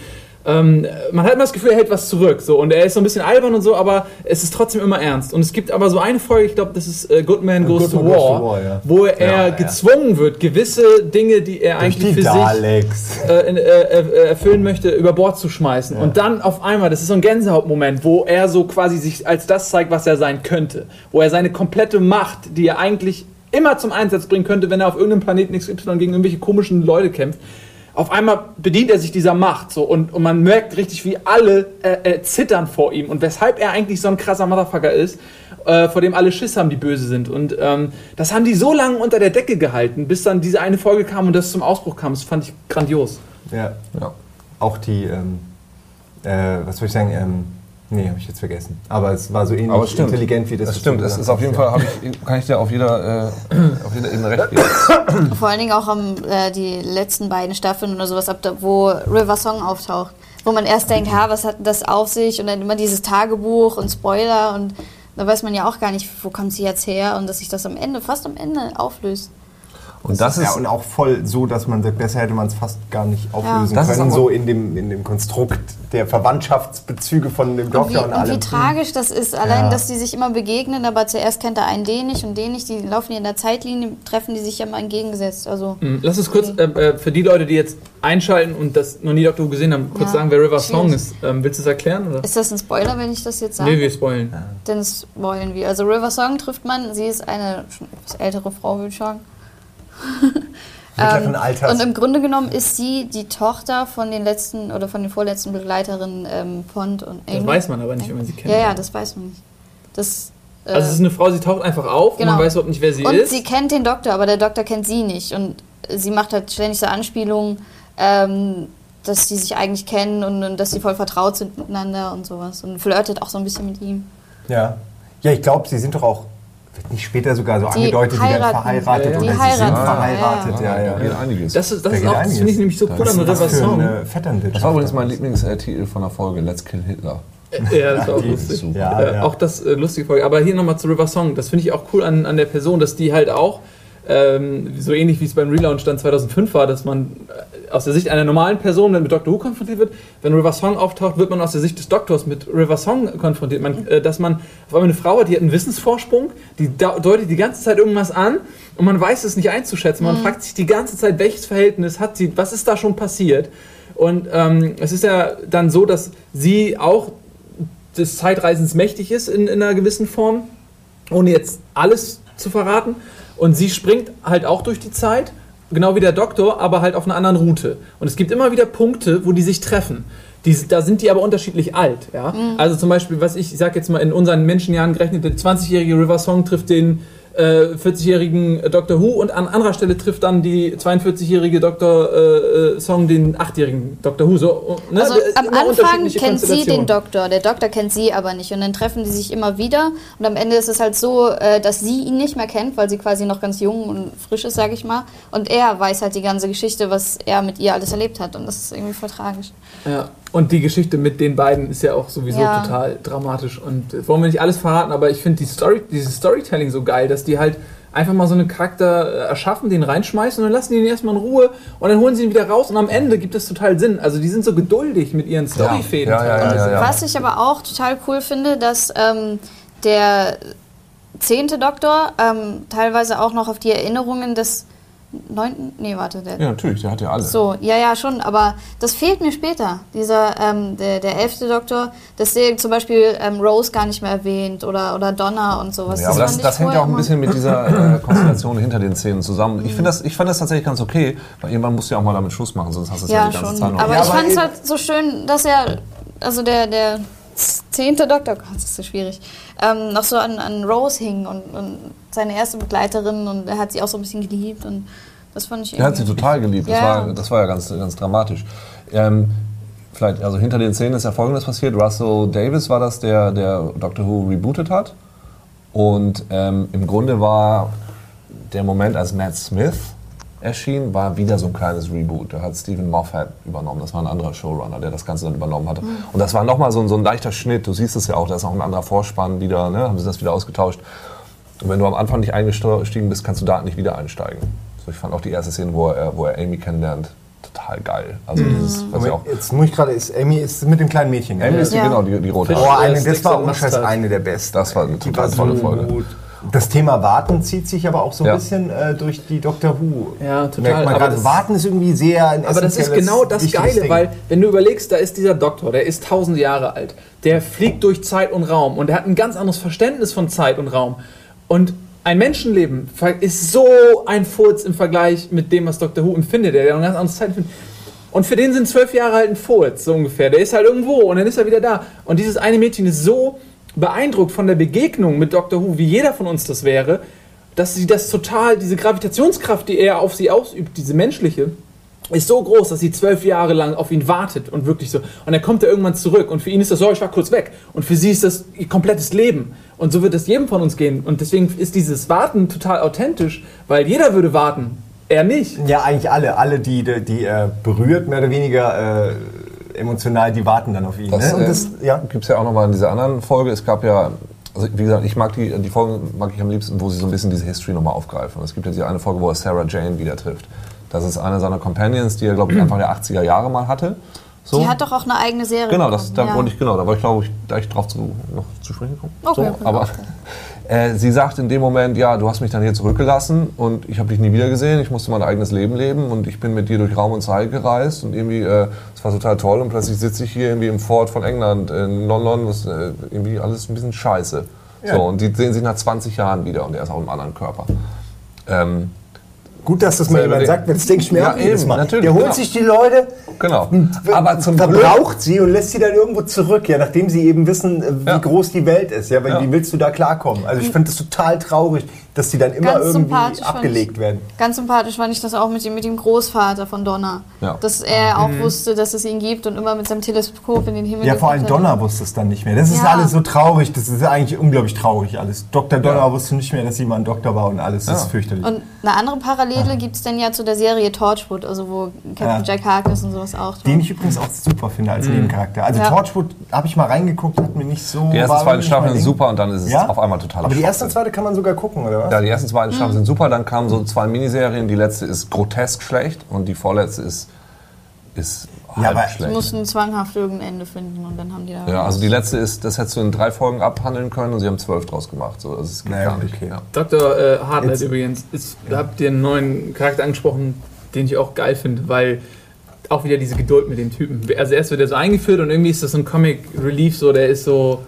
ähm, man hat immer das Gefühl, er hält was zurück. So. Und er ist so ein bisschen albern und so, aber es ist trotzdem immer ernst. Und es gibt aber so eine Folge, ich glaube, das ist äh, Good Man Goes, Good to, Man Goes War, to War, ja. wo er Ja, ja. gezwungen wird, gewisse Dinge, die er Durch eigentlich die für sich Daleks. äh, in, äh, äh, erfüllen möchte, über Bord zu schmeißen. Und dann auf einmal, das ist so ein Gänsehautmoment, wo er so quasi sich als das zeigt, was er sein könnte. Wo er seine komplette Macht, die er eigentlich immer zum Einsatz bringen könnte, wenn er auf irgendeinem Planeten XY gegen irgendwelche komischen Leute kämpft. Auf einmal bedient er sich dieser Macht so und, und man merkt richtig, wie alle äh, äh, zittern vor ihm und weshalb er eigentlich so ein krasser Motherfucker ist, äh, vor dem alle Schiss haben, die böse sind. Und ähm, das haben die so lange unter der Decke gehalten, bis dann diese eine Folge kam und das zum Ausbruch kam. Das fand ich grandios. Ja. ja. Auch die, ähm, äh, was soll ich sagen, ähm, nee, habe ich jetzt vergessen. Aber es war so ähnlich Aber stimmt. intelligent wie das. Das stimmt, es ist auf jeden Fall, hab ich, kann ich dir auf jeder, äh, auf jeder Ebene recht geben. Vor allen Dingen auch am, äh, die letzten beiden Staffeln oder sowas, ab da, wo River Song auftaucht. Wo man erst denkt, ha, was hat denn das auf sich? Und dann immer dieses Tagebuch und Spoiler und da weiß man ja auch gar nicht, wo kommt sie jetzt her und dass sich das am Ende, fast am Ende auflöst. Und das ja. ist, ja, und auch voll so, dass man sagt, besser hätte man es fast gar nicht auflösen Das ist können, so in dem, in dem Konstrukt der Verwandtschaftsbezüge von dem Und wie, Doktor und, und wie allem. tragisch das ist, allein, Ja. dass die sich immer begegnen, aber zuerst kennt der einen den nicht und den nicht, die laufen hier in der Zeitlinie, treffen die sich ja mal entgegengesetzt. Also, Mhm. Lass uns kurz äh, äh, für die Leute, die jetzt einschalten und das noch nie Doctor Who gesehen haben, kurz Ja. sagen, wer River Song ist. Ähm, willst du es erklären? Oder? ist das ein Spoiler, wenn ich das jetzt sage? Nee, wir spoilen. Dann wollen wir. Also River Song trifft man, sie ist eine schon etwas ältere Frau, würde ich sagen. Mittleren Alters. Ähm, Und im Grunde genommen ist sie die Tochter von den letzten oder von den vorletzten Begleiterinnen ähm, Pond und Amy. Das weiß man aber nicht, wenn man sie kennt. Ja, ja, das weiß man nicht. Das, äh, Also es ist eine Frau, sie taucht einfach auf und Genau. man weiß überhaupt nicht, wer sie und ist. sie kennt den Doktor, aber der Doktor kennt sie nicht. Und sie macht halt ständig so Anspielungen, ähm, dass sie sich eigentlich kennen und, und dass sie voll vertraut sind miteinander und sowas. Und flirtet auch so ein bisschen mit ihm. Ja, ja ich glaube, sie sind doch auch, nicht später sogar so Die angedeutet, die werden heiraten. verheiratet Ja, oder die sie heiraten. sind Ja, verheiratet. Ja, da ja, ja. einiges. das ist, das Da ist auch, das einiges. finde ich nämlich so cool an das Vetternwirtschaft? das war übrigens mein Lieblingstitel von der Folge, Let's Kill Hitler. Ja, das ist auch lustig. Ja, Äh, ja. Auch das äh, lustige Folge. Aber hier nochmal zu River Song. Das finde ich auch cool an, an der Person, dass die halt auch, ähm, so ähnlich wie es beim Relaunch dann 2005 war, dass man äh, aus der Sicht einer normalen Person dann mit Doctor Who konfrontiert wird. Wenn River Song auftaucht, wird man aus der Sicht des Doktors mit River Song konfrontiert. Man, äh, dass man auf einmal eine Frau hat, die hat einen Wissensvorsprung, die deutet die ganze Zeit irgendwas an und man weiß es nicht einzuschätzen. Man fragt sich die ganze Zeit, welches Verhältnis hat sie, was ist da schon passiert? Und ähm, es ist ja dann so, dass sie auch des Zeitreisens mächtig ist in, in einer gewissen Form, ohne jetzt alles zu verraten. Und sie springt halt auch durch die Zeit, genau wie der Doktor, aber halt auf einer anderen Route. Und es gibt immer wieder Punkte, wo die sich treffen. Die, da sind die aber unterschiedlich alt. Ja? Also zum Beispiel, was ich, ich sag jetzt mal in unseren Menschenjahren gerechnet, der 20-jährige River Song trifft den äh, 40-jährigen Dr. Who und an anderer Stelle trifft dann die 42-jährige Dr. Äh, äh, Song den 8-jährigen Dr. Who. So, ne? Also Immer am Anfang kennt sie den. Doktor, der Doktor kennt sie aber nicht und dann treffen die sich immer wieder und am Ende ist es halt so, äh, dass sie ihn nicht mehr kennt, weil sie quasi noch ganz jung und frisch ist, sage ich mal und er weiß halt die ganze Geschichte, was er mit ihr alles erlebt hat und das ist irgendwie voll tragisch. Ja. Und die Geschichte mit den beiden ist ja auch sowieso Ja. total dramatisch. Und äh, wollen wir nicht alles verraten, aber ich finde die Story, dieses Storytelling so geil, dass die halt einfach mal so einen Charakter äh, erschaffen, den reinschmeißen und dann lassen die ihn erstmal in Ruhe und dann holen sie ihn wieder raus und am Ende gibt es total Sinn. Also die sind so geduldig mit ihren Storyfäden. Ja, ja, ja, teilweise. ja, ja. Was ich aber auch total cool finde, dass ähm, der zehnte Doktor ähm, teilweise auch noch auf die Erinnerungen des neunten, nee, warte, der Ja, natürlich, der hat ja alle. So, ja, ja, schon, aber das fehlt mir später. Dieser, ähm, der, der elfte Doktor, dass der zum Beispiel ähm, Rose gar nicht mehr erwähnt oder, oder Donna und sowas. Ja, aber das, fand ich das hängt ja auch ein bisschen mit dieser äh, Konstellation hinter den Szenen zusammen. Ich, finde das, ich fand das tatsächlich ganz okay, weil irgendwann musst du ja auch mal damit Schluss machen, sonst hast du es ja, Ja, die ganze schon. Zeit noch. Aber Ja, ich aber fand es halt so schön, dass er, also der, der zehnte Doktor, Gott, das ist so schwierig, ähm, noch so an, an Rose hing und, und seine erste Begleiterin und er hat sie auch so ein bisschen geliebt und das fand ich Er hat sie irgendwie- total geliebt. Das, Ja. war, das war ja ganz, ganz dramatisch. Ähm, vielleicht, also hinter den Szenen ist ja Folgendes passiert. Russell Davis war das, der, der Doctor Who rebootet hat. Und ähm, im Grunde war der Moment, als Matt Smith erschien, war wieder so ein kleines Reboot. Da hat Stephen Moffat übernommen. Das war ein anderer Showrunner, der das Ganze dann übernommen hatte. Und das war nochmal so, ein- so ein leichter Schnitt. Du siehst es ja auch, da ist auch ein anderer Vorspann wieder, ne? haben sie das wieder ausgetauscht. Und wenn du am Anfang nicht eingestiegen bist, kannst du da nicht wieder einsteigen. So, ich fand auch die erste Szene, wo er, wo er Amy kennenlernt, total geil. Also dieses, was ja auch. Jetzt muss ich gerade, ist Amy ist mit dem kleinen Mädchen. Amy ist die, Ja. genau, die, die rote. Äh, eine, das war ohne Scheiß eine der besten. Das war eine total tolle Folge. gut. Das Thema Warten zieht sich aber auch so ein Ja. bisschen äh, durch die Doctor Who. Ja, total. Merkt man Aber das- Warten ist irgendwie sehr ein Aber das ist genau das Geile, Ding. weil wenn du überlegst, da ist dieser Doktor, der ist tausende Jahre alt, der fliegt durch Zeit und Raum und er hat ein ganz anderes Verständnis von Zeit und Raum. Und ein Menschenleben ist so ein Furz im Vergleich mit dem, was Dr. Who empfindet, der ein ganz anderes Zeit empfindet. Und für den sind zwölf Jahre halt ein Furz, so ungefähr. Der ist halt irgendwo und dann ist er wieder da. Und dieses eine Mädchen ist so beeindruckt von der Begegnung mit Dr. Who, wie jeder von uns das wäre, dass sie das total, diese Gravitationskraft, die er auf sie ausübt, diese menschliche, ist so groß, dass sie zwölf Jahre lang auf ihn wartet und wirklich so. Und dann kommt er irgendwann zurück und für ihn ist das so, ich war kurz weg. Und für sie ist das ihr komplettes Leben. Und so wird es jedem von uns gehen. Und deswegen ist dieses Warten total authentisch, weil jeder würde warten. Er nicht. Ja, eigentlich alle. Alle, die, die, die er berührt, mehr oder weniger äh, emotional, die warten dann auf ihn. Das, ne? Und äh, das, ja. Gibt es ja auch nochmal in dieser anderen Folge. Es gab ja, also wie gesagt, ich mag die, die Folgen mag ich am liebsten, wo sie so ein bisschen diese History nochmal aufgreifen. Und es gibt ja diese eine Folge, wo er Sarah Jane wieder trifft. Das ist eine seiner Companions, die er, glaube ich, Anfang der 80er Jahre mal hatte. So. Die hat doch auch eine eigene Serie. Genau, das, da ja. wollte ich, genau, da wollte ich, glaube ich, gleich drauf zu, noch zu sprechen kommen. Okay, so, aber okay. Äh, sie sagt in dem Moment, ja, du hast mich dann hier zurückgelassen und ich habe dich nie wieder gesehen, ich musste mein eigenes Leben leben und ich bin mit dir durch Raum und Zeit gereist und irgendwie, äh, das war total toll und plötzlich sitze ich hier irgendwie im Fort von England in London, was äh, irgendwie alles ein bisschen scheiße. Ja. So, und die sehen sich nach 20 Jahren wieder und er ist auch im anderen Körper. Ähm, Gut, dass das mal jemand sagt, weil das denke ich mir Ja, auch jedes Mal. natürlich, Der holt genau. sich die Leute, genau. Aber zum Glück, verbraucht sie und lässt sie dann irgendwo zurück, ja, nachdem sie eben wissen, äh, wie Ja. groß die Welt ist. Ja, weil Ja. wie willst du da klarkommen? Also ich finde das total traurig, dass die dann immer Ganz irgendwie abgelegt ich. werden. Ganz sympathisch fand ich das auch mit dem, mit dem Großvater von Donna. Ja. Dass er auch Mhm. wusste, dass es ihn gibt und immer mit seinem Teleskop in den Himmel Ja, vor allem. Donner wusste es dann nicht mehr. Das ist Ja. alles so traurig. Das ist eigentlich unglaublich traurig alles. Dr. Donner Ja. wusste nicht mehr, dass sie mal ein Doktor war und alles. Das Ja. ist fürchterlich. Und eine andere Parallele gibt es dann ja zu der Serie Torchwood, also wo Captain Ja. Jack Harkness und sowas auch Den ich übrigens auch super finde als Nebencharakter. Also Ja. Torchwood habe ich mal reingeguckt, hat mir nicht so. die erste, war zweite Staffel sind Ding. super und dann ist es Ja? auf einmal total Aber die erste und zweite kann man sogar gucken, oder was? Ja, die ersten zwei Mhm. Staffeln sind super, dann kamen so zwei Miniserien. Die letzte ist grotesk schlecht und die vorletzte ist, ist Ja, aber- Die schlecht. mussten zwanghaft irgendein Ende finden und dann haben die da. Ja, also die letzte ist, das hättest du in drei Folgen abhandeln können und sie haben zwölf draus gemacht. So, also es geht Naja, gar nicht. okay. Ja. Dr. Äh, Hartnett übrigens, ist, habt ihr einen neuen Charakter angesprochen, den ich auch geil finde, weil auch wieder diese Geduld mit dem Typen. Also erst wird er so eingeführt und irgendwie ist das so ein Comic Relief, so der ist so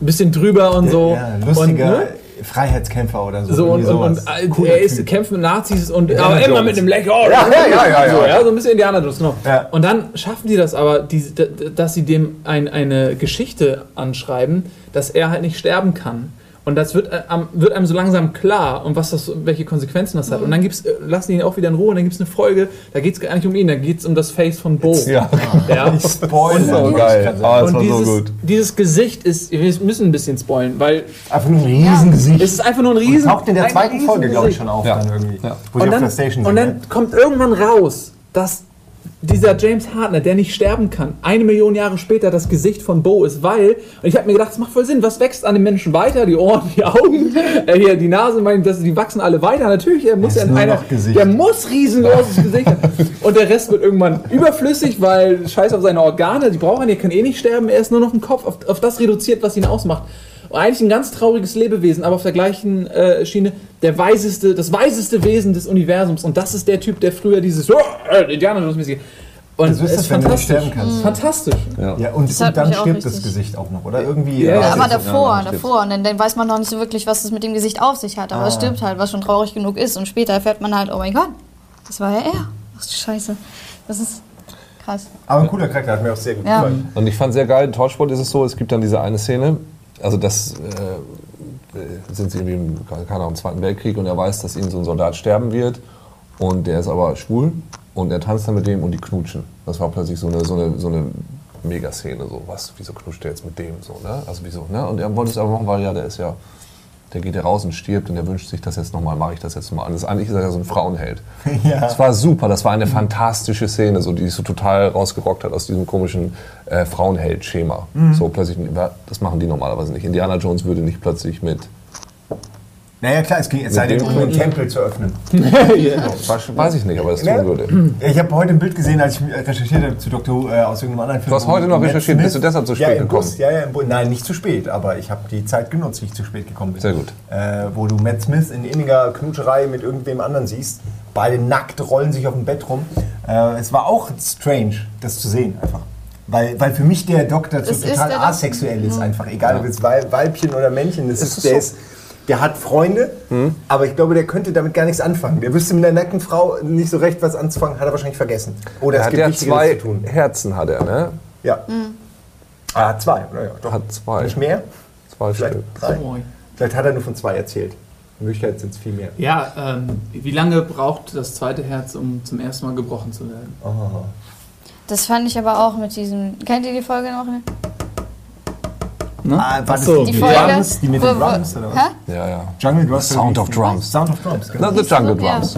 ein bisschen drüber und so. Ja, lustiger Und, ne? Freiheitskämpfer oder so. So und, und, und äh, er ist, Typ. kämpft mit Nazis und Indiana aber immer mit einem Lächeln. Oh, Ja, ja, ja, ja, So, ja. ja, so ein bisschen Indiana Jones, genau. Ja. Und dann schaffen die das aber, die, dass sie dem ein, eine Geschichte anschreiben, dass er halt nicht sterben kann. Und das wird, äh, am- wird einem so langsam klar, und was das, welche Konsequenzen das hat. Und dann gibt's, äh, lassen die ihn auch wieder in Ruhe und dann gibt es eine Folge, da geht es gar nicht um ihn, da geht es um das Face von Bo. Ja, Ja. Spoiler. so geil. Ah, das Und war so dieses, gut. dieses Gesicht ist, wir müssen ein bisschen spoilen, weil Einfach nur ein Riesengesicht. es ist einfach nur ein Riesen. Taucht in der zweiten Folge, glaube ich, schon auf Ja. dann irgendwie. Ja. Wo sie Und auf dann, der Station und dann kommt irgendwann raus, dass dieser James Hartnett, der nicht sterben kann, eine Million Jahre später das Gesicht von Bo ist, weil, und ich habe mir gedacht, das macht voll Sinn, was wächst an den Menschen weiter? Die Ohren, die Augen, äh, hier die Nase, mein, das, die wachsen alle weiter. Natürlich, er muss ja in einer, der muss riesengroßes Gesicht haben. Und der Rest wird irgendwann überflüssig, weil scheiß auf seine Organe, die brauchen ihn, er kann eh nicht sterben, er ist nur noch ein Kopf, auf, auf das reduziert, was ihn ausmacht. Eigentlich ein ganz trauriges Lebewesen, aber auf der gleichen äh, Schiene der weiseste, das weiseste Wesen des Universums. Und das ist der Typ, der früher dieses oh, äh, Indiana Jones mäßige. Und So ist das, wenn du nicht sterben fantastisch. kannst. Fantastisch. Ja. Ja, und, Das und dann stirbt das Gesicht auch noch, oder? Irgendwie. Ja, äh, Ja, Ja, aber davor, davor. Und dann, dann weiß man noch nicht so wirklich, was es mit dem Gesicht auf sich hat. Aber es stirbt halt, was schon traurig genug ist. Und später erfährt man halt, oh mein Gott, das war ja er. Ach du Scheiße. Das ist krass. Aber ein cooler Charakter, hat mir auch sehr gut Ja. gefallen. Und ich fand sehr geil, in Toysport ist es so, es gibt dann diese eine Szene, also das äh, sind sie irgendwie im, Zweiten Weltkrieg und er weiß, dass ihm so ein Soldat sterben wird und der ist aber schwul und er tanzt dann mit dem und die knutschen. Das war plötzlich so eine, so eine, so eine Megaszene, so was, wieso knutscht der jetzt mit dem so, ne? Also wieso, ne? Und er wollte es aber machen, weil ja, der ist ja, der geht ja raus und stirbt und er wünscht sich das jetzt nochmal, mache ich das jetzt nochmal an. Das ist eigentlich ist er ja so ein Frauenheld. Ja. Das war super, das war eine fantastische Szene, so, die sich so total rausgerockt hat aus diesem komischen äh, Frauenheld-Schema. So plötzlich, das machen die normalerweise nicht. Indiana Jones würde nicht plötzlich mit, Naja, klar, es ging jetzt sei denn, um einen Tempel zu öffnen. weiß, weiß ich nicht, aber das tun würde. Ich habe heute ein Bild gesehen, als ich recherchiert habe zu Dr. Who äh, aus irgendeinem anderen Film. Du hast heute noch Matt recherchiert, Smith- bist du deshalb so ja, spät im gekommen? Bus, ja, ja, im Bus. Nein, nicht zu spät, aber ich habe die Zeit genutzt, wie ich zu spät gekommen bin. Sehr gut. Äh, wo du Matt Smith in inniger Knutscherei mit irgendwem anderen siehst. Beide nackt rollen sich auf dem Bett rum. Äh, es war auch strange, das zu sehen einfach. Weil, weil für mich der Doktor so Es ist total der Doktor. asexuell ist einfach. Egal ob jetzt Weib- Weibchen oder Männchen. Das ist, es der, so? ist, der hat Freunde, aber ich glaube, der könnte damit gar nichts anfangen. Der wüsste mit einer nackten Frau nicht so recht was anzufangen, hat er wahrscheinlich vergessen. Oder Er es hat gibt ja zwei zu tun. Herzen, hat er, ne? Ja. Er hat zwei, oder? Ja, doch. Hat zwei. Nicht mehr? Zwei Vielleicht Stück. drei. Oh. Vielleicht hat er nur von zwei erzählt. In Wirklichkeit sind es viel mehr. Ja, ähm, wie lange braucht das zweite Herz, um zum ersten Mal gebrochen zu werden? Oh. Das fand ich aber auch mit diesem. Kennt ihr die Folge noch? Ne? Ah, war das so, die, Die mit Folge. den Drums? Die mit den Drums, oder was? Hä? Ja, ja. Jungle Drums. Sound of Drums. Sound of Drums, genau. Na, the Jungle Ja. Drums.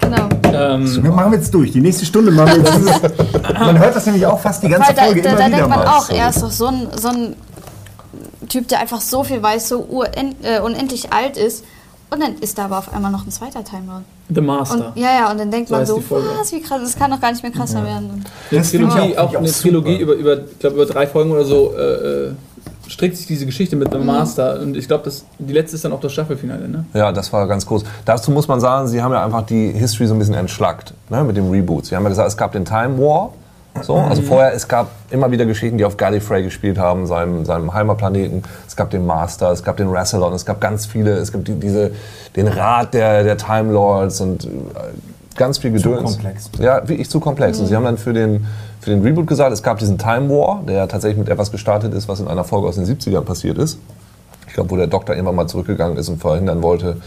Genau. Ähm, Wir machen jetzt durch. Die nächste Stunde machen wir jetzt. Man hört das nämlich auch fast die ganze Weil da, Folge da, immer da wieder denkt man auch, er ist doch so ein, so ein Typ, der einfach so viel weiß, so äh, unendlich alt ist. Und dann ist da aber auf einmal noch ein zweiter Timelord. The Master. Und ja, ja, und dann denkt So man so, was, wie krass, das kann doch gar nicht mehr krasser werden. Und Eine Das Trilogie, auch- auch, eine auch Trilogie super. über, über, ich glaube, über drei Folgen oder so äh, äh, strickt sich diese Geschichte mit The Master. Und ich glaube, das- die letzte ist dann auch das Staffelfinale, ne? Ja, das war ganz groß. Dazu muss man sagen, sie haben ja einfach die History so ein bisschen entschlackt ne, mit dem Reboot. Sie haben ja gesagt, es gab den Time War. So, also vorher, es gab immer wieder Geschichten, die auf Gallifrey gespielt haben, seinem, seinem Heimatplaneten. Es gab den Master, es gab den Rassilon, es gab ganz viele, es gab die, diese, den Rat der, der Time Lords und äh, ganz viel Gedöns. komplex. Ja, wirklich zu komplex. Und sie haben dann für den, für den Reboot gesagt, es gab diesen Time War, der tatsächlich mit etwas gestartet ist, was in einer Folge aus den 70ern passiert ist. Ich glaube, wo der Doktor irgendwann mal zurückgegangen ist und verhindern wollte,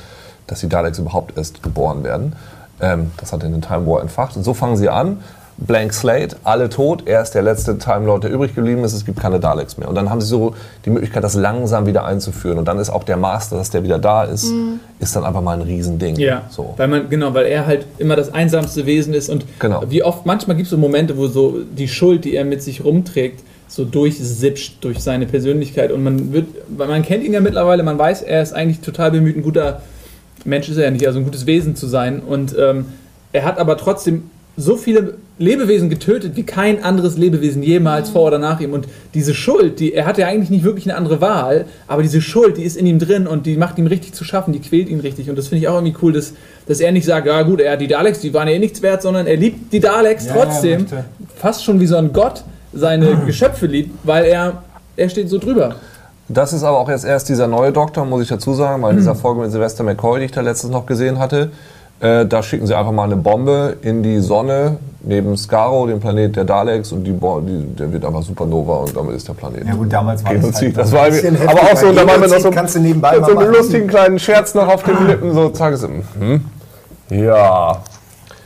dass die Daleks überhaupt erst geboren werden. Ähm, das hat in den Time War entfacht. Und so fangen sie an. Blank Slate, alle tot. Er ist der letzte Time Lord, der übrig geblieben ist. Es gibt keine Daleks mehr. Und dann haben sie so die Möglichkeit, das langsam wieder einzuführen. Und dann ist auch der Master, dass der wieder da ist, ist dann einfach mal ein Riesending. Ja, So. weil man genau, weil er halt immer das einsamste Wesen ist und Genau. wie oft manchmal gibt es so Momente, wo so die Schuld, die er mit sich rumträgt, so durchsipscht durch seine Persönlichkeit und man wird, weil man kennt ihn ja mittlerweile, man weiß, er ist eigentlich total bemüht, ein guter Mensch ist er ja nicht, also ein gutes Wesen zu sein und ähm, er hat aber trotzdem so viele Lebewesen getötet wie kein anderes Lebewesen jemals vor oder nach ihm. Und diese Schuld, die, er hat ja eigentlich nicht wirklich eine andere Wahl, aber diese Schuld, die ist in ihm drin und die macht ihm richtig zu schaffen, die quält ihn richtig. Und das finde ich auch irgendwie cool, dass, dass er nicht sagt, ja gut, er hat die Daleks, die waren ja eh nichts wert, sondern er liebt die Daleks Ja, trotzdem, fast schon wie so ein Gott seine Geschöpfe liebt, weil er, er steht so drüber. Das ist aber auch jetzt erst dieser neue Doktor, muss ich dazu sagen, weil in dieser Folge mit Sylvester McCoy, die ich da letztens noch gesehen hatte, Äh, da schicken sie einfach mal eine Bombe in die Sonne neben Skaro, dem Planet der Daleks, und die, Bo die, der wird einfach Supernova und damit ist der Planet. Ja gut, damals war Genozid. das Das halt war ein bisschen aber auch so, da waren wir noch so, kannst du nebenbei so einem lustigen kleinen Scherz noch auf den Lippen, so zack, hm? Ja.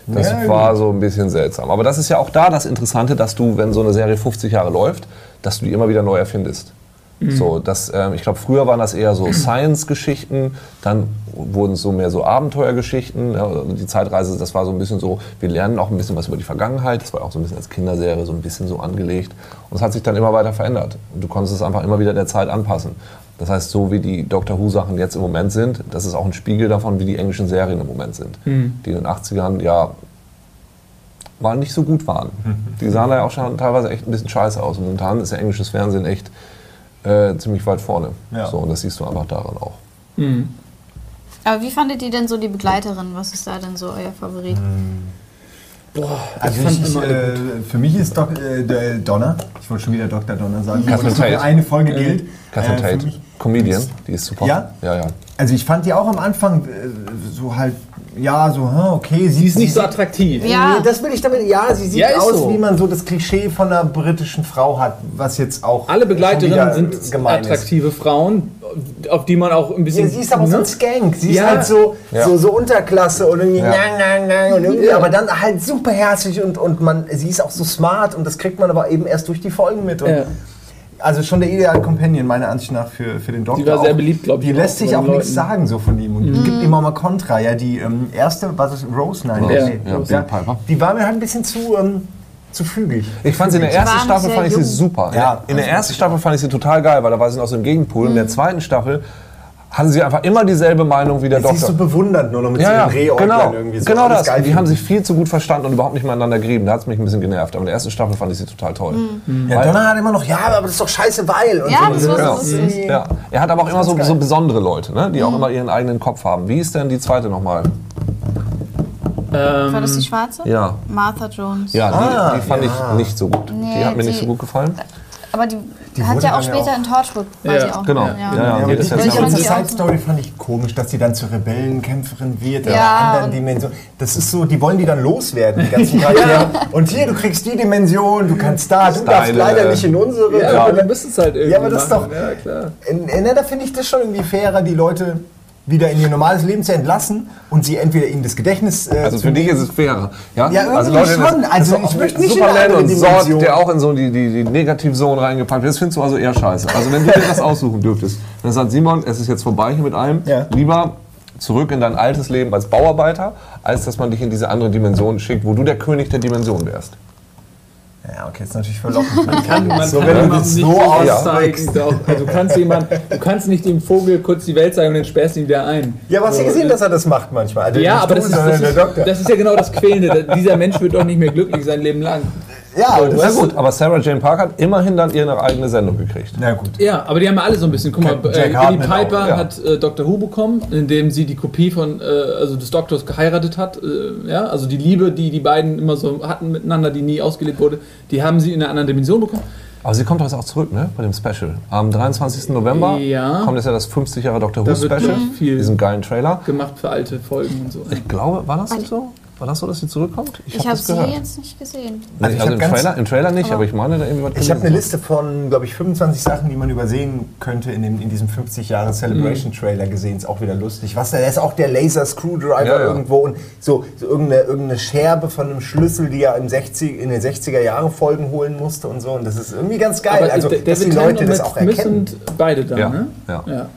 Das Ja, war so ein bisschen seltsam. Aber das ist ja auch da das Interessante, dass du, wenn so eine Serie 50 Jahre läuft, dass du die immer wieder neu erfindest. So, das, ähm, ich glaube, früher waren das eher so Science-Geschichten, dann wurden es so mehr so Abenteuergeschichten. Ja, die Zeitreise, das war so ein bisschen so, wir lernen auch ein bisschen was über die Vergangenheit. Das war auch so ein bisschen als Kinderserie so ein bisschen so angelegt. Und es hat sich dann immer weiter verändert. Und du konntest es einfach immer wieder der Zeit anpassen. Das heißt, so wie die Doctor Who-Sachen jetzt im Moment sind, das ist auch ein Spiegel davon, wie die englischen Serien im Moment sind. Die in den 80ern, ja, mal nicht so gut waren. Die sahen ja auch schon teilweise echt ein bisschen scheiße aus. Und momentan ist ja englisches Fernsehen echt äh, ziemlich weit vorne. Ja. So, und das siehst du einfach daran auch. Aber wie fandet ihr denn so die Begleiterin? Was ist da denn so euer Favorit? Boah, Also ich, alle äh, für mich ist Doc, äh, Donner, ich wollte schon wieder Dr. Donner sagen, Catherine Tate. eine Folge gilt. Catherine Äh, Tate, Comedian, die ist super. Ja? Ja, ja. Also ich fand die auch am Anfang äh, so halt, ja, so, hm, okay. Die ist nicht so attraktiv. Ja. Nee, das will ich damit, ja, sie sieht Ja, ist aus, so. wie man so das Klischee von einer britischen Frau hat, was jetzt auch Alle Begleiterinnen sind ist. attraktive Frauen, auf die man auch ein bisschen. Ja, sie ist aber so ne? ein Skank. Sie Ja. ist halt so, Ja. so, so Unterklasse und irgendwie, Ja. nang, nang, nang, und irgendwie Ja. aber dann halt super herzlich und, und man, sie ist auch so smart und das kriegt man aber eben erst durch die Folgen mit. Und Ja. Also schon der ideale Companion, meiner Ansicht nach, für, für den Doktor. Die war sehr beliebt, glaub ich, Die lässt sich auch den nichts Leuten. sagen so von ihm und gibt ihm auch mal Kontra. Ja, die ähm, erste, was ist Rose? Nein, Rose, nee, ja, Bill Piper. Die war mir halt ein bisschen zu, ähm, zu fügig. Ich fand sie in der ersten Staffel fand ich sie super. Ja. in der ersten Staffel fand ich sie total geil, weil da war sie noch so im Gegenpool. In der zweiten Staffel hatten sie einfach immer dieselbe Meinung wie der Sie ist so Doktor. bewundernd nur noch mit Ja, ja, den Rehäuglein genau, irgendwie so. genau Alles das. die finden. haben sich viel zu gut verstanden und überhaupt nicht miteinander gerieben. Da hat es mich ein bisschen genervt. Aber in der ersten Staffel fand ich sie total toll. Ja, Weil- Donner hat immer noch, ja, aber das ist doch scheiße, weil. Und Ja, so. das so Genau. Ja. Er hat aber auch immer so, so besondere Leute, ne? die auch immer ihren eigenen Kopf haben. Wie ist denn die zweite nochmal? Ähm, War das die schwarze? Ja. Martha Jones. Ja, die, Ah, die fand ja. ich nicht so gut. Nee, die hat mir nicht die- so gut gefallen. Aber die, Die hat ja auch später auch- in Torchwood war Ja, auch. genau. Ja, Ja, ja. Ja, die, die ist ganze anders. Side Story fand ich komisch, dass die dann zur Rebellenkämpferin wird in Ja, einer anderen Dimension. Das ist so, die wollen die dann loswerden, die ganzen Charaktere. Und hier, du kriegst die Dimension, du kannst da, du darfst leider nicht in unsere. ja, aber dann müsst es halt irgendwie. Ja, aber das ist doch- Ja, klar. In, in, da finde ich das schon irgendwie fairer, die Leute wieder in ihr normales Leben zu entlassen und sie entweder in das Gedächtnis äh, Also für dich ist es fairer. Ja, Ja, irgendwie das- schon. Also ich möchte nicht in Superman und. Sort, der auch in so die, die, die Negativzone reingepackt wird. Das findest du also eher scheiße. Also wenn du dir das aussuchen dürftest, dann sagt Simon, es ist jetzt vorbei hier mit allem. Ja. Lieber zurück in dein altes Leben als Bauarbeiter, als dass man dich in diese andere Dimension schickt, wo du der König der Dimension wärst. Ja, okay, ist natürlich verlockend. Man Kann, man So, kann wenn du nicht so doch. Also du kannst jemand, du kannst nicht dem Vogel kurz die Welt zeigen und dann sperrst du ihn wieder ein. Ja, aber hast du So, gesehen, dass er das macht manchmal? Also Ja, aber das ist, das, ist, das ist ja genau das Quälende. Dieser Mensch wird doch nicht mehr glücklich sein Leben lang. Ja, aber das ist gut, aber Sarah Jane Parker hat immerhin dann ihre eigene Sendung gekriegt. Na gut. Ja, aber die haben ja alle so ein bisschen. Guck mal, Jack äh, Billy Piper auch, ja. hat äh, Dr. Who bekommen, indem sie die Kopie von, äh, also des Doktors geheiratet hat. Äh, ja, also die Liebe, die die beiden immer so hatten miteinander, die nie ausgelebt wurde, die haben sie in einer anderen Dimension bekommen. Aber sie kommt doch jetzt auch zurück, ne? Bei dem Special. Am 23. November Ja. kommt jetzt ja das 50 Jahre Doctor Who Da Special. viel- Diesen geilen Trailer. Gemacht für alte Folgen und so. Ich glaube, war das nicht so? War das so, dass sie zurückkommt? Ich hab habe das sie gehört. jetzt nicht gesehen. Also ich also hab im, Trailer, im Trailer nicht, aber ich meine da irgendwie was Ich habe eine. Liste von, glaube ich, 25 Sachen, die man übersehen könnte in, dem, in diesem 50 Jahre Celebration Trailer gesehen. Ist auch wieder lustig. Was da ist auch der Laser Screwdriver Ja, ja. irgendwo und so, so irgendeine, irgendeine Scherbe von einem Schlüssel, die er im 60, in den 60er Jahren Folgen holen musste und so. Und das ist irgendwie ganz geil. Aber also, dass die Leute das auch erkennen. sind beide da, Ja, ne? ja.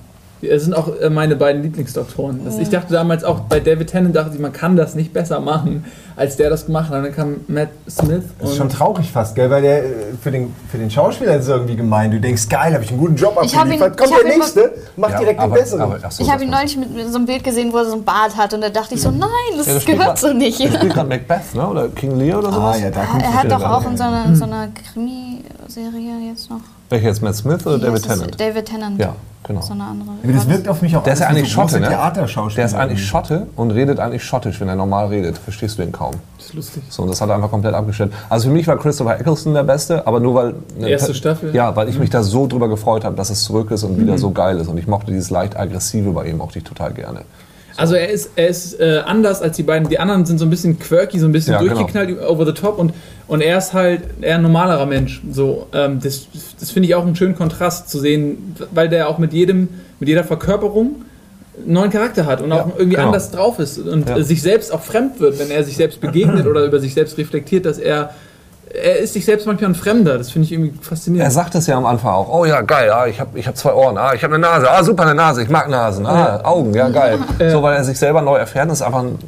Ja. Es sind auch äh, meine beiden Lieblingsdoktoren. Das, ich dachte damals auch bei David Tennant, dachte ich, man kann das nicht besser machen, als der das gemacht hat. Und dann kam Matt Smith. Das ist und- schon traurig fast, gell? Weil der äh, für den, für den Schauspieler ist es irgendwie gemein. Du denkst, geil, habe ich einen guten Job abgeliefert. Kommt der nächste, macht Ja, direkt den aber- besseren. aber- ach so, Ich habe ihn neulich mit, mit so einem Bild gesehen, wo er so ein Bart hat und da dachte ich so, nein, das Ja, das gehört so nicht. Der spielt gerade Macbeth, ne? Oder King Lear oder ah, sowas? ja, da Ah, kommt er hat doch auch in so einer, in so einer Krimi-Serie jetzt noch. Welcher jetzt, Matt Smith oder Wie David? Tennant? David Tennant. Ja, genau. So eine andere. Aber das wirkt auf mich auch Der ist eigentlich so Schotte, ne? Der ist eigentlich Schotte und redet eigentlich schottisch. Wenn er normal redet, verstehst du ihn kaum. Das ist lustig. So, und das hat er einfach komplett abgestellt. Also für mich war Christopher Eccleston der Beste, aber nur weil... Erste Staffel? Ja, weil ich mich da so drüber gefreut habe, dass es zurück ist und wieder so geil ist. Und ich mochte dieses leicht aggressive bei ihm, mochte ich total gerne. Also er ist, er ist äh, anders als die beiden. Die anderen sind so ein bisschen quirky, so ein bisschen Ja, genau. durchgeknallt, over the top und, und er ist halt eher ein normalerer Mensch. So, ähm, das das finde ich auch einen schönen Kontrast zu sehen, weil der auch mit jedem, mit jeder Verkörperung einen neuen Charakter hat und auch irgendwie genau. anders drauf ist und Ja. sich selbst auch fremd wird, wenn er sich selbst begegnet oder über sich selbst reflektiert, dass er er ist sich selbst manchmal ein Fremder. Das finde ich irgendwie Er faszinierend. sagt es ja am Anfang auch. Oh ja, geil, ah, ich habe ich hab zwei Ohren, ah, ich habe eine Nase, ah, super eine Nase, ich mag Nasen, ah, Augen, ja geil. So, weil er sich selber neu erfährt. Das ist einfach ein,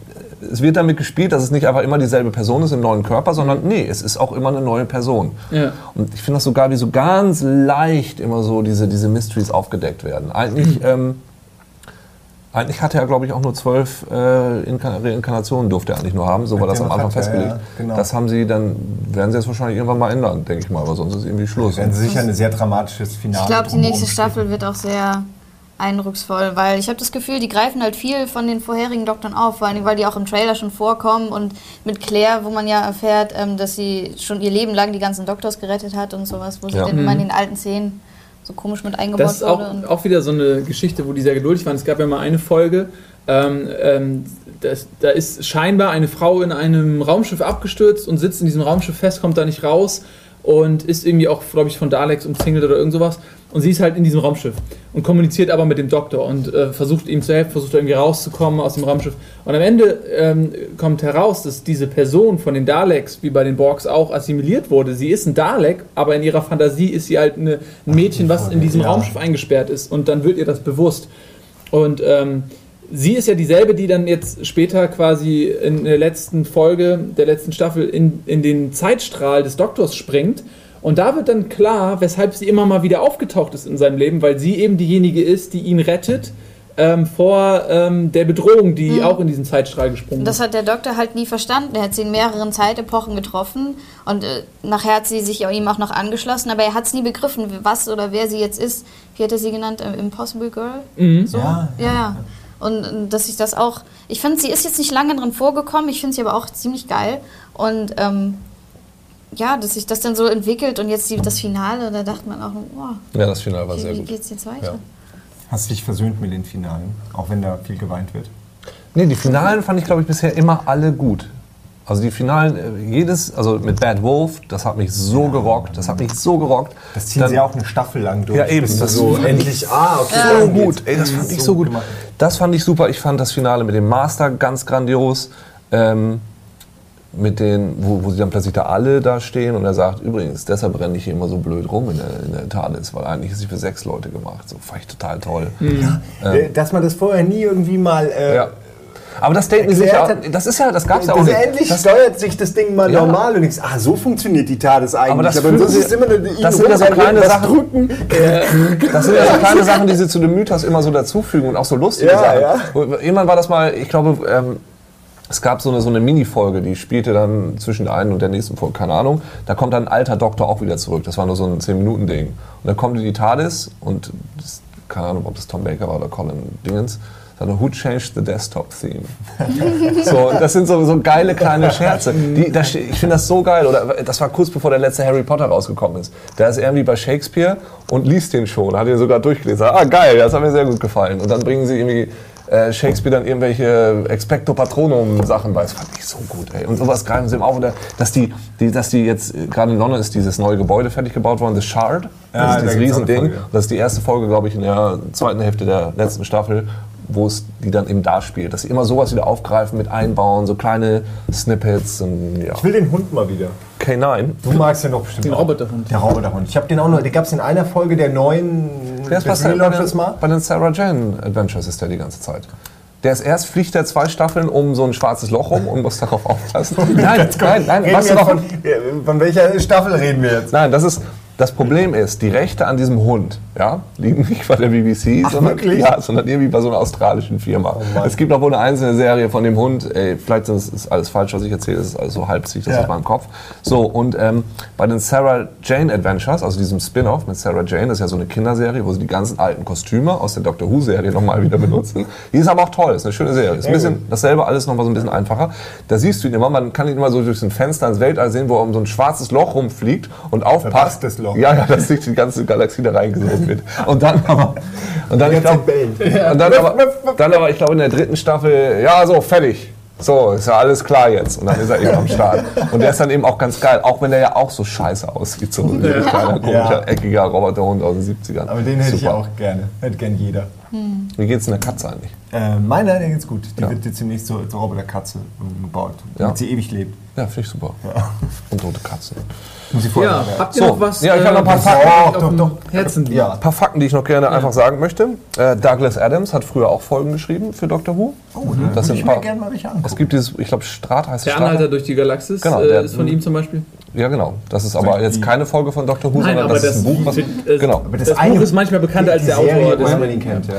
es wird damit gespielt, dass es nicht einfach immer dieselbe Person ist im neuen Körper, sondern nee, es ist auch immer eine neue Person. Ja. Und ich finde das so geil, wie so ganz leicht immer so diese, diese Mysteries aufgedeckt werden. Eigentlich, ähm, eigentlich hatte er, glaube ich, auch nur zwölf äh, Inka Reinkarnationen durfte er eigentlich nur haben. So war das am Anfang festgelegt. ja, genau. Das haben sie dann, werden sie jetzt wahrscheinlich irgendwann mal ändern, denke ich mal, weil sonst ist irgendwie Schluss. Werden sie sicher ein sehr dramatisches Finale. Ich glaube, die nächste. Staffel wird auch sehr eindrucksvoll, weil ich habe das Gefühl, die greifen halt viel von den vorherigen Doktoren auf, vor allem weil die auch im Trailer schon vorkommen und mit Claire, wo man ja erfährt, ähm, dass sie schon ihr Leben lang die ganzen Doktors gerettet hat und sowas, wo sie Ja. dann immer in Mhm. den alten Szenen so komisch mit eingebaut Das ist auch, auch wieder so eine Geschichte, wo die sehr geduldig waren. Es gab ja mal eine Folge, ähm, ähm, das, da ist scheinbar eine Frau in einem Raumschiff abgestürzt und sitzt in diesem Raumschiff fest, kommt da nicht raus und ist irgendwie auch, glaube ich, von Daleks umzingelt oder irgend sowas. Und sie ist halt in diesem Raumschiff und kommuniziert aber mit dem Doktor und äh, versucht ihm zu helfen, versucht irgendwie rauszukommen aus dem Raumschiff. Und am Ende ähm, kommt heraus, dass diese Person von den Daleks, wie bei den Borgs auch, assimiliert wurde. Sie ist ein Dalek, aber in ihrer Fantasie ist sie halt eine, ein Mädchen, was in diesem Ja. Raumschiff eingesperrt ist. Und dann wird ihr das bewusst. Und ähm, sie ist ja dieselbe, die dann jetzt später quasi in der letzten Folge der letzten Staffel in, in den Zeitstrahl des Doktors springt. Und da wird dann klar, weshalb sie immer mal wieder aufgetaucht ist in seinem Leben, weil sie eben diejenige ist, die ihn rettet ähm, vor ähm, der Bedrohung, die auch in diesen Zeitstrahl gesprungen Und das ist. hat der Doktor halt nie verstanden. Er hat sie in mehreren Zeitepochen getroffen und äh, nachher hat sie sich ihm auch noch angeschlossen, aber er hat es nie begriffen, was oder wer sie jetzt ist. Wie hat er sie genannt? Äh, Impossible Girl? Mhm. So? Ja, ja, ja. Und, dass ich das auch. Ich finde, sie ist jetzt nicht lange drin vorgekommen, ich finde sie aber auch ziemlich geil. Und ähm, ja, dass sich das dann so entwickelt und jetzt die, das Finale, da dachte man auch, oh, Ja, das Finale war sehr wie, wie gut. geht's jetzt weiter? Ja. Hast du dich versöhnt mit den Finalen, auch wenn da viel geweint wird? Nee, die Finalen fand ich, glaube ich, bisher immer alle gut. Also die Finalen, äh, jedes, also mit Bad Wolf, das hat mich so gerockt, das hat mich so gerockt. Das ziehen Dann- sie auch eine Staffel lang durch. Ja, eben. du Das so endlich. Ah, okay. so gut, ey, das fand ich So gut. gemacht. Das fand ich super. Ich fand das Finale mit dem Master ganz grandios. Ähm, mit den, wo, wo sie dann plötzlich da alle da stehen und er sagt, übrigens, deshalb renne ich hier immer so blöd rum in der, in der TARDIS, weil eigentlich ist sie für sechs Leute gemacht. So fand ich total toll. Äh, Dass man das vorher nie irgendwie mal. Äh, Ja. Aber das sich Erklärt ja, das ist ja, das gab's ja auch das nicht. endlich Das, steuert sich das Ding mal Ja. normal und denkst, ah, so funktioniert die TARDIS eigentlich. Aber das Aber sonst ist immer eine das sind ja so kleine Sachen. drücken. Das sind ja so kleine Sachen, die sie zu dem Mythos immer so dazufügen und auch so lustige Ja, Sachen. ja. Irgendwann war das mal, ich glaube, ähm, es gab so eine, so eine Mini-Folge, die spielte dann zwischen der einen und der nächsten Folge, keine Ahnung. Da kommt dann ein alter Doktor auch wieder zurück. Das war nur so ein 10-Minuten-Ding. Und dann kommt die TARDIS und, das, keine Ahnung, ob das Tom Baker war oder Colin Dingens, sagte, Who changed the desktop theme? so, und das sind so, so geile kleine Scherze. Die, das, ich finde das so geil. Oder das war kurz bevor der letzte Harry Potter rausgekommen ist. Da ist er irgendwie bei Shakespeare und liest den schon. Hat ihn sogar durchgelesen. Ah, geil, das hat mir sehr gut gefallen. Und dann bringen sie irgendwie äh, Shakespeare dann irgendwelche Expecto Patronum Sachen bei. Das fand ich so gut, ey. Und sowas greifen sie ihm auf. Oder, dass die, die, dass die jetzt, äh, gerade in London ist dieses neue Gebäude fertig gebaut worden, das Shard. Ja, Das ist dieses Riesending. Das ist die erste Folge, glaube ich, in der zweiten Hälfte der letzten Staffel, wo es die dann eben da spielt. Dass sie immer sowas wieder aufgreifen, mit einbauen, so kleine Snippets und ja. Ich will den Hund mal wieder. K9. Du magst ja noch bestimmt. Den auch. Roboterhund. Der Roboterhund. Ich habe den auch noch. Den gab es in einer Folge der neuen. Der ist bei, den, mal. bei den Sarah Jane Adventures ist der die ganze Zeit. Der ist erst, fliegt er zwei Staffeln um so ein schwarzes Loch rum und muss darauf aufpassen. Nein, nein, nein, jetzt noch? von, äh, von welcher Staffel reden wir jetzt? Nein, das ist, das Problem ist, die Rechte an diesem Hund, ja, liegen nicht bei der BBC, Ach, sondern, ja, sondern irgendwie bei so einer australischen Firma. Mann. es gibt auch wohl eine einzelne Serie von dem Hund, ey, vielleicht ist es alles falsch, was ich erzähle, es ist alles so halb sich das Ja. aus meinem Kopf. So, und ähm, bei den Sarah Jane Adventures, also diesem Spin-off mit Sarah Jane, das ist ja so eine Kinderserie, wo sie die ganzen alten Kostüme aus der Doctor Who-Serie nochmal wieder benutzen. Die ist aber auch toll, ist eine schöne Serie. Ist ein bisschen dasselbe, alles nochmal so ein bisschen einfacher. Da siehst du ihn immer, man kann ihn immer so durch ein Fenster ins Weltall sehen, wo er um so ein schwarzes Loch rumfliegt und aufpasst. Loch. Ja, ja, dass sich die ganze Galaxie da reingesogen wird. Und dann aber, und dann, ich glaub, und dann aber, dann aber, ich glaube in der dritten Staffel, ja, so, fertig. So, ist ja alles klar jetzt. Und dann ist er eben am Start. Und der ist dann eben auch ganz geil, auch wenn der ja auch so scheiße aussieht. So ein kleiner, komischer, Ja. eckiger Roboterhund aus den 70ern. Aber den hätte ich Super. auch gerne. Hätte gern jeder. Wie geht's in der Katze eigentlich? Äh, meiner, der geht's gut. Die Ja. wird jetzt demnächst zur, zur Roboterkatze umgebaut, Ja. damit sie ewig lebt. Ja, finde ich super. Und tote Katzen. Muss ich vorher Ja, sagen. habt ihr So, noch was? ja, ich hab noch ein paar was Fakten. Doch, doch, Herzen liegt? Ja. Ein paar Fakten, die ich noch gerne einfach sagen möchte. Äh, Douglas Adams hat früher auch Folgen geschrieben für Doctor Who. Oh, das da würde sind ich ein mir paar. gerne mal welche angucken. Es gibt dieses, ich glaube, Strat heißt es. Der Strat. Anhalter durch die Galaxis Genau, äh, der- ist von ihm zum Beispiel. Ja, genau. Das ist aber jetzt keine Folge von Doctor Who, Nein, sondern aber das ist ein das- Buch. Was, äh, genau. Aber Das, Buch ist manchmal bekannter als die der Serie, Autor. woher man Das, ihn kennt. Ja.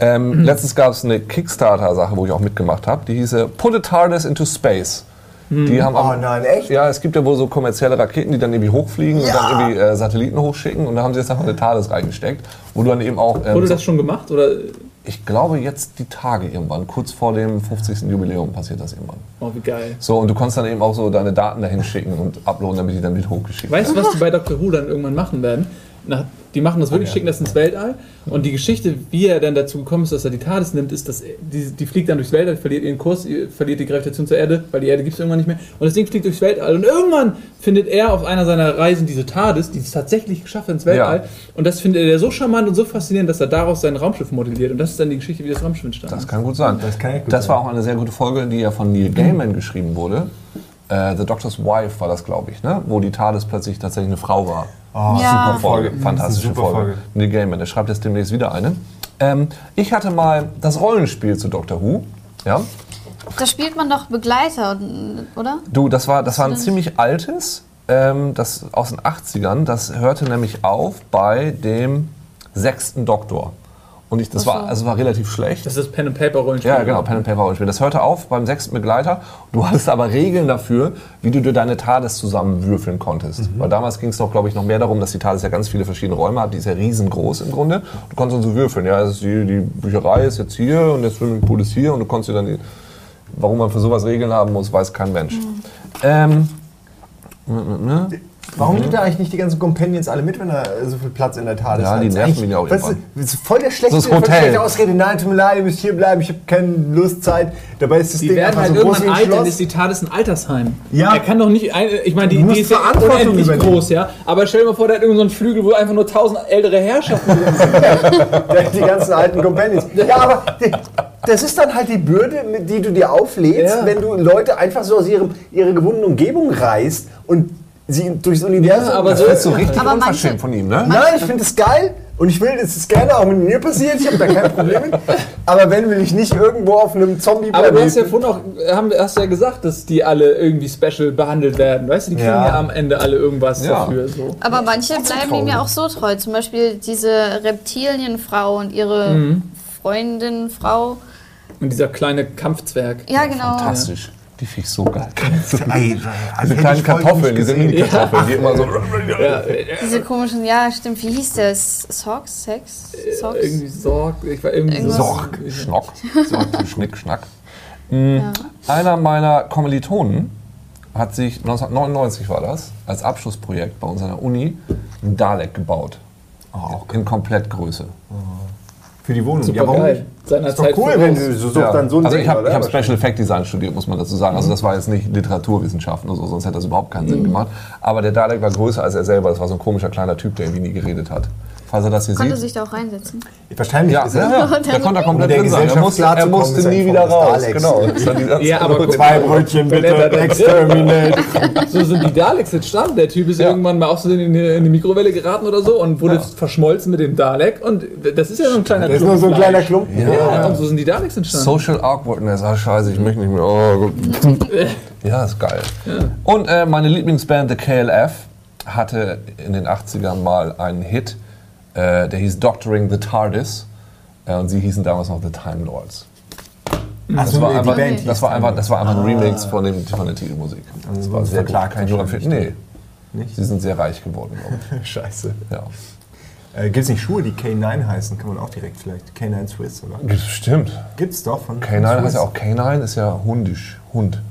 Ähm, Letztens gab es eine Kickstarter-Sache, wo ich auch mitgemacht habe. Die hieße Put a TARDIS into Space. Die haben Oh am- nein, echt? Ja, es gibt ja wohl so kommerzielle Raketen, die dann irgendwie hochfliegen und dann irgendwie äh, Satelliten hochschicken. Und da haben sie jetzt einfach eine TARDIS reingesteckt, wo du dann eben auch. ähm, wurde das schon gemacht? Oder? ich glaube, jetzt die Tage irgendwann, kurz vor dem 50. Jubiläum passiert das irgendwann. Oh, wie geil. So, und du konntest dann eben auch so deine Daten dahin schicken und uploaden, damit die dann wieder hochgeschickt Weißt du, was die bei Dr. Who dann irgendwann machen werden? Nach, die machen das wirklich, schicken das ins Weltall. Und die Geschichte, wie er dann dazu gekommen ist, dass er die TARDIS nimmt, ist, dass er- die, die fliegt dann durchs Weltall, verliert ihren Kurs, verliert die Gravitation zur Erde, weil die Erde gibt es irgendwann nicht mehr. Und das Ding fliegt durchs Weltall. Und irgendwann findet er auf einer seiner Reisen diese TARDIS, die es tatsächlich geschafft hat ins Weltall. Ja. Und das findet er so charmant und so faszinierend, dass er daraus sein Raumschiff modelliert. Und das ist dann die Geschichte, wie das Raumschiff entstanden Das kann gut sein. Das kann gut Das sein. war auch eine sehr gute Folge, die ja von Neil Gaiman geschrieben wurde. Äh, The Doctor's Wife war das, glaube ich, ne? wo die TARDIS plötzlich tatsächlich eine Frau war. Oh, Ja. super Folge. Fantastische Super Folge. Folge. Neil Gaiman, der schreibt jetzt demnächst wieder eine. Ähm, ich hatte mal das Rollenspiel zu Doctor Who. Ja? Da spielt man doch Begleiter, oder? Du, das war, das war ein ziemlich altes, ähm, das aus den 80ern. Das hörte nämlich auf bei dem sechsten Doktor. Und ich, das so. war, also war relativ schlecht. Das ist das Pen and Paper Rollenspiel. Ja, genau, Pen and Paper Rollenspiel. Das hörte auf beim sechsten Begleiter. Du hattest aber Regeln dafür, wie du dir deine TARDIS zusammenwürfeln konntest. Weil damals ging es doch, glaube ich, noch mehr darum, dass die TARDIS ja ganz viele verschiedene Räume hat. Die ist ja riesengroß im Grunde. Du konntest dann so würfeln. Ja, die, die Bücherei ist jetzt hier und der Swimmingpool ist hier und du konntest dir dann die, warum man für sowas Regeln haben muss, weiß kein Mensch. Ähm, Warum nimmt er eigentlich nicht die ganzen Companions alle mit, wenn er so viel Platz in der TARDIS Ja, hat? die Das ist nerven ihn ja auch irgendwann. Das ist voll der schlechte, Das ist voll schlechte Ausrede. Nein, tut mir leid, ihr müsst hier bleiben, ich habe keine Lust, Zeit. Dabei ist das Die Ding werden einfach halt so irgendwann alt, dann ist die TARDIS ein Altersheim. Ja. Er kann doch nicht, ich meine, die, die ist ja unendlich übernehmen. groß, ja. Aber stell dir mal vor, der hat irgendeinen so einen Flügel, wo einfach nur tausend ältere Herrschaften sind. die ganzen alten Companions. Ja, aber die- das ist dann halt die Bürde, mit die du dir auflädst, Ja. wenn du Leute einfach so aus ihrem, ihrer gewohnten Umgebung reißt und sie durchs Universum. Ja, aber das so- ist so richtig Aber manche- unverschämt von ihm, ne? Nein, ich finde es geil und ich will, dass es gerne auch mit mir passiert. Ich habe da kein Problem mit. Aber wenn will ich nicht irgendwo auf einem zombie Aber du hast ja vorhin auch, haben, hast ja gesagt, dass die alle irgendwie special behandelt werden. Weißt du, die kriegen ja, Ja. am Ende alle irgendwas Ja. dafür. So. Aber manche bleiben ihm ja auch so treu. Zum Beispiel diese Reptilienfrau und ihre Mhm. Freundin, Frau. Und dieser kleine Kampfzwerg. Ja, genau. Fantastisch. Die finde ich so geil. Ey, Diese kleinen Kartoffeln, diese Mini-Kartoffeln, die immer so. Ja, äh, Diese komischen, ja, stimmt. Wie hieß das? Socks? Sex? Socks? irgendwie Sorg. Ich war irgendwie Irgendwas. so. Sorg, Schnock, Sorg, Schnick, Schnack. Mm, Einer meiner Kommilitonen hat sich, 1999 war das, als Abschlussprojekt bei uns an der Uni ein Dalek gebaut. In Komplettgröße. Für die Wohnung. Super geil. Seiner Ist doch Zeit cool, voraus. wenn du so suchst Ja. dann so ein also ich habe hab Special Effect Design studiert, muss man dazu sagen. Also das war jetzt nicht Literaturwissenschaften oder so, sonst hätte das überhaupt keinen Mhm. Sinn gemacht. Aber der Dalek war größer als er selber. Das war so ein komischer kleiner Typ, der irgendwie nie geredet hat. Falls er das hier Konnte sieht. sich da auch reinsetzen. Wahrscheinlich Ja, ist ja, er. ja, der konnte da komplett der drin sein. Er Gesellschaft musste, er musste nie wieder raus. Daleks. Genau. Ja, aber Zwei Brötchen bitte, exterminate. So sind die Daleks entstanden. Der Typ ist Ja. irgendwann mal auch so in in eine Mikrowelle geraten oder so und wurde Ja. verschmolzen mit dem Dalek. Und das ist ja so ein kleiner Das ist nur so ein kleiner Klumpen. Ja, und so sind die Daleks entstanden. Social Awkwardness. Ah, scheiße, ich möchte nicht mehr. Oh, ja, ist geil. Und äh, meine Lieblingsband, The KLF, hatte in den 80ern mal einen Hit, äh, der hieß Doctoring the TARDIS. Äh, und sie hießen damals noch The Time Lords. Das Achso, war, die einfach, Band das, war einfach, das war einfach ein Remix von, dem, von der Titelmusik. Das Also war wurden sehr Kann ich nur empfehlen. Nee, Nicht? sie sind sehr reich geworden, glaube Scheiße. Ja. Äh, Gibt es nicht Schuhe, die K9 heißen? Kann man auch direkt vielleicht. K9 Swiss, oder? Stimmt. Gibt's doch von. K9 heißt ja auch K9, ist ja hundisch. Hund.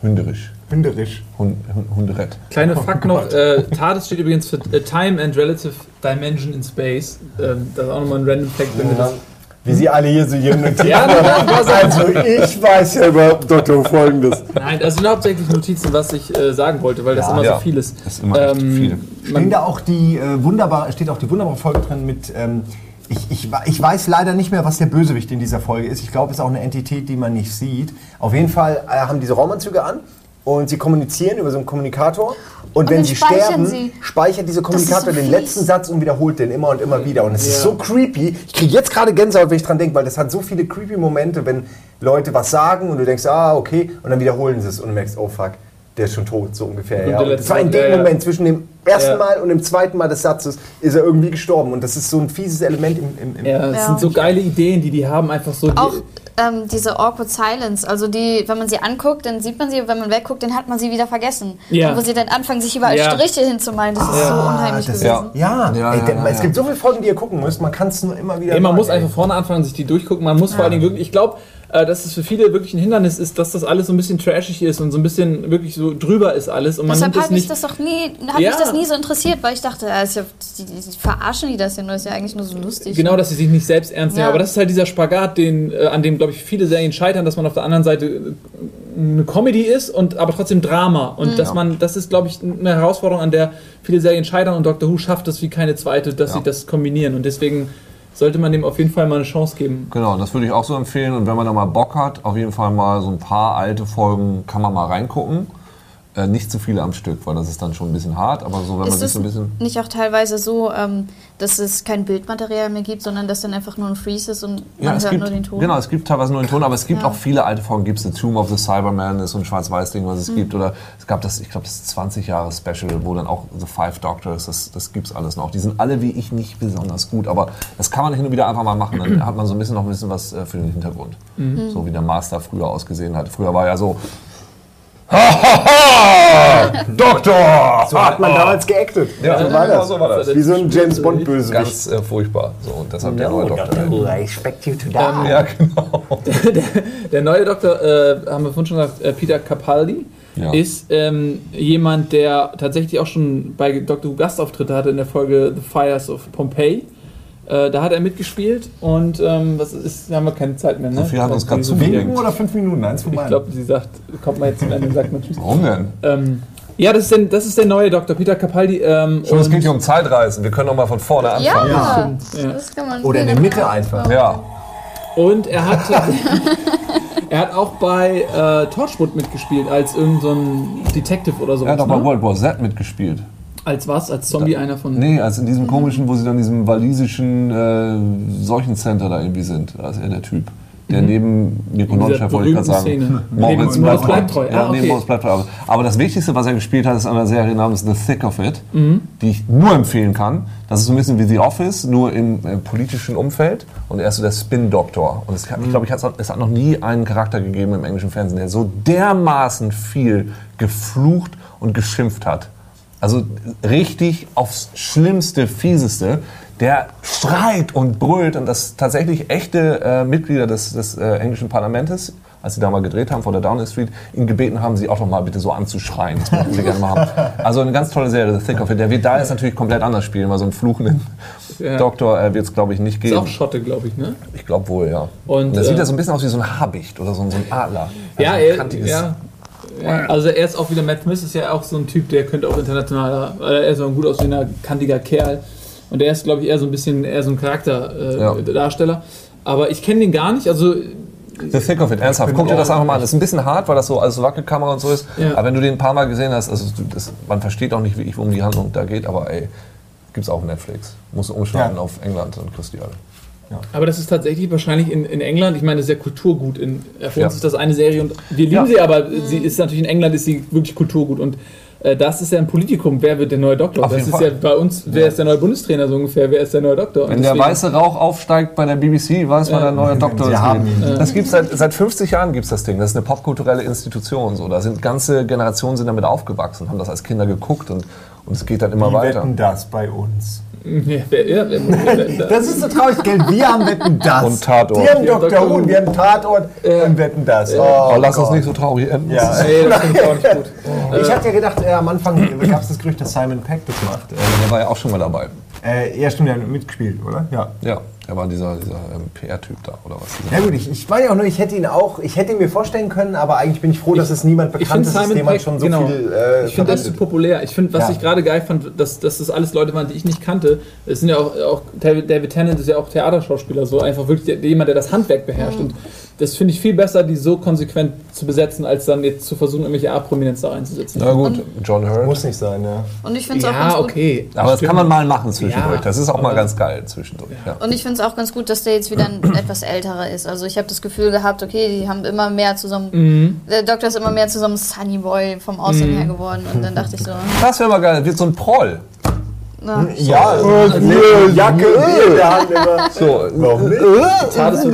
Hünderisch. Hünderisch. Hund, Hund, Hunderett. Kleine Fakt noch, äh, TARDIS steht übrigens für äh, Time and Relative Dimension in Space. Ähm, das ist auch nochmal ein random Fact, wenn wir das... Wie sie alle hier so ihre Notizen Ja, machen. Also ich weiß ja über Dr. Who folgendes. Nein, das sind hauptsächlich Notizen, was ich äh, sagen wollte, weil das Ja. immer Ja. so viel ist. Das ist immer echt viel. Stehen da auch die äh, wunderbare, steht auch die wunderbare Folge drin mit. Ähm, ich, ich, ich weiß leider nicht mehr, was der Bösewicht in dieser Folge ist. Ich glaube, es ist auch eine Entität, die man nicht sieht. Auf jeden Fall äh, haben diese Raumanzüge an und sie kommunizieren über so einen Kommunikator. Und, wenn dann sie sterben, sie. speichert dieser Kommunikator so den letzten Satz und wiederholt den immer und immer wieder. Und es ist Ja. so creepy. Ich kriege jetzt gerade Gänsehaut, wenn ich dran denke, weil das hat so viele creepy Momente, wenn Leute was sagen und du denkst, ah, okay, und dann wiederholen sie es und du merkst, oh fuck, der ist schon tot, so ungefähr. Und Ja. Und das war in dem ja, ja. Moment zwischen dem ersten Ja. Mal und dem zweiten Mal des Satzes ist er irgendwie gestorben. Und das ist so ein fieses Element im. im, im Ja, das Ja. sind so geile Ideen, die die haben, einfach so... Die, Auch ähm, diese awkward silence, also die, wenn man sie anguckt, dann sieht man sie, wenn man wegguckt, dann hat man sie wieder vergessen. Ja. Und wo sie dann anfangen, sich überall Ja. Striche hinzumalen, das ist so unheimlich das, gewesen. ja, Ja, ey, ja, es ja. gibt so viele Folgen, die ihr gucken müsst, man kann es nur immer wieder. Ey, man sagen, muss ey. einfach vorne anfangen, sich die durchgucken. Man muss vor allen Dingen wirklich, ich glaube, äh, dass es für viele wirklich ein Hindernis ist, dass das alles so ein bisschen trashig ist und so ein bisschen wirklich so drüber ist alles und man Deshalb hat mich das doch nie, hat Ja. mich das nie so interessiert, weil ich dachte, äh, ist ja, die, die, die verarschen die das ja nur, ist ja eigentlich nur so lustig. Genau, dass sie sich nicht selbst ernst nehmen. Ja. Aber das ist halt dieser Spagat, den, äh, an dem, glaube ich, viele Serien scheitern, dass man auf der anderen Seite äh, eine Comedy ist und aber trotzdem Drama. Und dass man, das ist, glaube ich, eine Herausforderung, an der viele Serien scheitern und Doctor Who schafft es wie keine zweite, dass Ja. sie das kombinieren. Und deswegen sollte man dem auf jeden Fall mal eine Chance geben. Genau, das würde ich auch so empfehlen. Und wenn man da mal Bock hat, auf jeden Fall mal so ein paar alte Folgen kann man mal reingucken. Äh, nicht zu viele am Stück, weil das ist dann schon ein bisschen hart. Aber so, wenn man Ist sich es so ein bisschen. nicht auch teilweise so, ähm, dass es kein Bildmaterial mehr gibt, sondern dass dann einfach nur ein Freeze ist und man Ja, es hört gibt, nur den Ton? genau, es gibt teilweise nur den Ton, aber es gibt Ja. auch viele alte Folgen. Gibt es The Tomb of the Cyberman, ist so ein Schwarz-Weiß-Ding, was es Mhm. gibt. Oder es gab das, ich glaube, das 20-Jahre-Special, wo dann auch The Five Doctors, das, das gibt es alles noch. Die sind alle wie ich nicht besonders gut, aber das kann man hin und wieder einfach mal machen. Dann hat man so ein bisschen noch ein bisschen was äh, für den Hintergrund. Mhm. So wie der Master früher ausgesehen hat. Früher war ja so. Doktor! So hat man damals geactet. Ja, so war das. so war das. Wie so ein James Bond Bösewicht. Ganz äh, furchtbar. So, und deshalb der neue Doktor. Who, I expect you to die. Ja, genau. Der neue Doktor, äh, haben wir vorhin schon gesagt, äh, Peter Capaldi, Ja. ist ähm, jemand, der tatsächlich auch schon bei Doctor Who Gastauftritte hatte in der Folge The Fires of Pompeii. Äh, da hat er mitgespielt und ähm, was ist, haben wir keine Zeit mehr. Ne? Sophie hat uns gerade So zugeschickt. Winken oder fünf Minuten? Eins von Ich beiden. glaube, sie sagt, kommt mal jetzt zum Ende und sagt mal Tschüss. Warum denn? Ähm, ja, das ist, der, das ist der neue Dr. Peter Capaldi. Ähm, Schon, es geht hier um Zeitreisen. Wir können doch mal von vorne ja, anfangen. Ja. das kann man Oder in der Mitte einfach. Ja. Und er hat, er hat auch bei äh, Torchwood mitgespielt als irgendein so ein Detective oder so. Er hat auch bei ne? World War Z mitgespielt. Als was? Als Zombie einer von. Nee, also in diesem komischen, wo sie dann in diesem walisischen äh, Seuchencenter da irgendwie sind. Da ist er der Typ. Der neben Nico Nonchef, wollte ich gerade sagen. Moritz bleibt treu. Ja, Ah, okay. Moritz bleibt treu. Aber- das Wichtigste, was er gespielt hat, ist eine Serie namens The Thick of It, Mhm. die ich nur empfehlen kann. Das ist so ein bisschen wie The Office, nur im äh, politischen Umfeld. Und er ist so der Spin-Doktor. Und es, ich glaube, ich, es hat noch nie einen Charakter gegeben im englischen Fernsehen, der so dermaßen viel geflucht und geschimpft hat. Also richtig aufs Schlimmste, Fieseste. Der schreit und brüllt und das tatsächlich echte äh, Mitglieder des, des äh, englischen Parlaments, als sie da mal gedreht haben vor der Downing Street, ihn gebeten haben, sie auch noch mal bitte so anzuschreien. Das möchten sie gerne mal haben. Also eine ganz tolle Serie, The Thick of It. Der wird da jetzt natürlich komplett anders spielen, weil so einen fluchenden Ja. Doktor äh, wird es, glaube ich, nicht Ist geben. auch Schotte, glaube ich, ne? Ich glaube wohl, ja. Und, der sieht äh, ja so ein bisschen aus wie so ein Habicht oder so ein, so ein Adler. Ja, Also ein er, kantiges- ja. Ja. Also er ist auch wieder, Matt Smith ist ja auch so ein Typ, der könnte auch internationaler, er ist auch ein gut aussehender, kantiger Kerl. Und er ist, glaube ich, eher so ein bisschen, eher so ein Charakterdarsteller. Ja. Äh, Darsteller. Aber ich kenne den gar nicht, also The Thick of It, ernsthaft. Guck dir das einfach mal an. Das ist ein bisschen hart, weil das so als Wackelkamera und so ist. Ja. Aber wenn du den ein paar Mal gesehen hast, also das, man versteht auch nicht wirklich, worum die Handlung da geht, aber ey, gibt's auch Netflix. Musst du umschalten Ja. auf England und kriegst die alle. Aber das ist tatsächlich wahrscheinlich in, in England, ich meine, das ist ja Kulturgut. In, für Ja. uns ist das eine Serie und wir lieben Ja. sie, aber sie ist natürlich in England ist sie wirklich Kulturgut. Und äh, das ist ja ein Politikum. Wer wird der neue Doktor? Auf das ist Fall. ja bei uns, wer ist der neue Bundestrainer so ungefähr? Wer ist der neue Doktor? Und Wenn der deswegen- weiße Rauch aufsteigt bei der BBC, weiß man, der neue Doktor ist haben. Das gibt's seit, seit 50 Jahren gibt's das Ding. Das ist eine popkulturelle Institution. So. Da sind ganze Generationen sind damit aufgewachsen, haben das als Kinder geguckt und, und es geht dann immer Die weiter. wetten das bei uns. Ja, wer, ja, wer, wer, Das ist so traurig, gell? Wir haben Wetten das. Und Tatort. Die haben Dr. Und wir haben Tatort und Wetten das. Oh, lass uns nicht so traurig enden. Ja. nee, das finde ich auch nicht gut. Ich hatte ja gedacht, äh, am Anfang gab es das Gerücht, dass Simon Peck das macht. Der war ja auch schon mal dabei. Äh, ja, stimmt, der hat mitgespielt, oder? Ja. Ja, der war dieser, dieser ähm, PR-Typ da, oder was? Ja gut, ich, ich meine ja auch nur, ich hätte ihn auch, ich hätte ihn mir vorstellen können, aber eigentlich bin ich froh, dass es niemand Ich bekannt ist, Simon dem man Peck, schon so genau. viel äh, ich finde das zu populär. Ich finde, was Ja. ich gerade geil fand, dass, dass das alles Leute waren, die ich nicht kannte. Es sind ja auch, auch David, Tennant ist ja auch Theaterschauspieler, so einfach wirklich jemand, der das Handwerk beherrscht. Und das finde ich viel besser, die so konsequent zu besetzen, als dann jetzt zu versuchen, irgendwelche A-Prominenz da reinzusetzen. Na gut, John Hurt. Muss nicht sein, ja. Und ich finde es auch ganz Ja, gut. okay. Aber das Stimmt. kann man mal machen zwischendurch. Ja, das ist auch mal ganz geil zwischendurch. Ja. Und ich finde es auch ganz gut, dass der jetzt wieder ein etwas älterer ist. Also ich habe das Gefühl gehabt, okay, die haben immer mehr zusammen. Mhm. Der Doktor ist immer mehr zu so einem Sunny Boy vom Aussehen her geworden. Und dann dachte ich so, Das wäre mal geil. Wird so ein Proll. na, Ja, äh, Jacke, Bier in der Hand immer. So. Warum nicht? Tat ist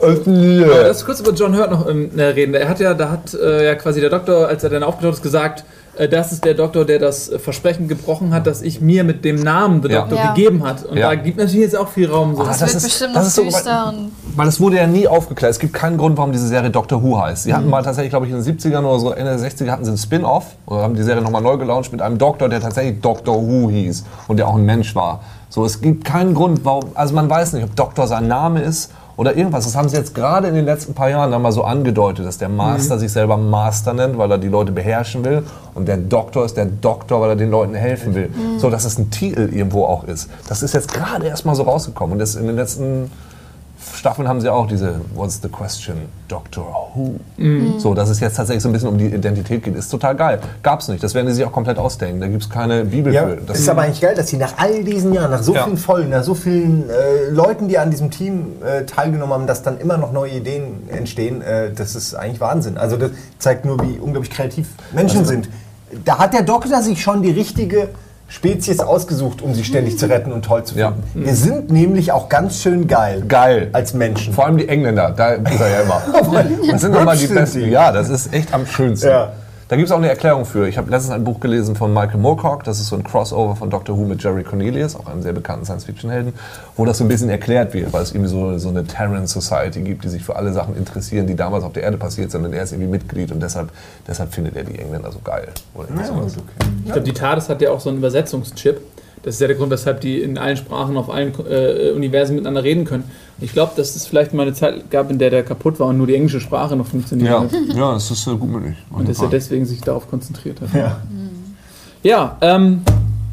Ja. Lass kurz über John Hurt noch ähm, reden. Er hat ja, da hat äh, ja quasi der Doktor, als er dann aufgetaucht ist, gesagt, äh, das ist der Doktor, der das äh, Versprechen gebrochen hat, das ich mir mit dem Namen The Ja. Doktor Ja. gegeben hat. Und Ja. da gibt natürlich jetzt auch viel Raum. So. Ah, das, das wird ist- bestimmt das noch ist so- und Weil es wurde ja nie aufgeklärt. Es gibt keinen Grund, warum diese Serie Doctor Who heißt. Sie hatten mal tatsächlich, glaube ich, in den 70ern oder so, Ende der 60er hatten sie einen Spin-off oder haben die Serie nochmal neu gelauncht mit einem Doktor, der tatsächlich Doctor Who hieß und der auch ein Mensch war. So, es gibt keinen Grund, warum, also man weiß nicht, ob Doktor sein Name ist oder irgendwas. Das haben sie jetzt gerade in den letzten paar Jahren dann mal so angedeutet, dass der Master sich selber Master nennt, weil er die Leute beherrschen will und der Doktor ist der Doktor, weil er den Leuten helfen will. So, dass es ein Titel irgendwo auch ist. Das ist jetzt gerade erst mal so rausgekommen und das in den letzten Staffeln haben sie auch diese What's the question, Doctor Who. So, dass es jetzt tatsächlich so ein bisschen um die Identität geht, ist total geil. Gab's nicht. Das werden die sich auch komplett ausdenken. Da gibt's keine Bibel Ja, für. das ist aber eigentlich geil, dass sie nach all diesen Jahren, nach so Ja. vielen Folgen, nach so vielen äh, Leuten, die an diesem Team äh, teilgenommen haben, dass dann immer noch neue Ideen entstehen. Äh, das ist eigentlich Wahnsinn. Also das zeigt nur, wie unglaublich kreativ Menschen Also sind. Da hat der Doktor sich schon die richtige Spezies ausgesucht, um sie ständig zu retten und toll zu Ja. finden. Wir sind nämlich auch ganz schön geil. Geil. Als Menschen. Vor allem die Engländer, da ist er ja immer. Das sind immer die besten. Ja, das ist echt am schönsten. Ja. Da gibt es auch eine Erklärung für. Ich habe letztens ein Buch gelesen von Michael Moorcock, das ist so ein Crossover von Doctor Who mit Jerry Cornelius, auch einem sehr bekannten Science-Fiction-Helden, wo das so ein bisschen erklärt wird, weil es irgendwie so, so eine Terran Society gibt, die sich für alle Sachen interessieren, die damals auf der Erde passiert sind und er ist irgendwie Mitglied und deshalb, deshalb findet er die Engländer so geil. Oder irgendwie sowas. Ich glaube, die TARDIS hat ja auch so einen Übersetzungschip. Das ist ja der Grund, weshalb die in allen Sprachen auf allen äh, Universen miteinander reden können. Ich glaube, dass es vielleicht mal eine Zeit gab, in der der kaputt war und nur die englische Sprache noch funktioniert Ja, hat. ja, das ist äh, gut möglich. Und dass er deswegen sich darauf konzentriert hat. Ja. Ja, ähm,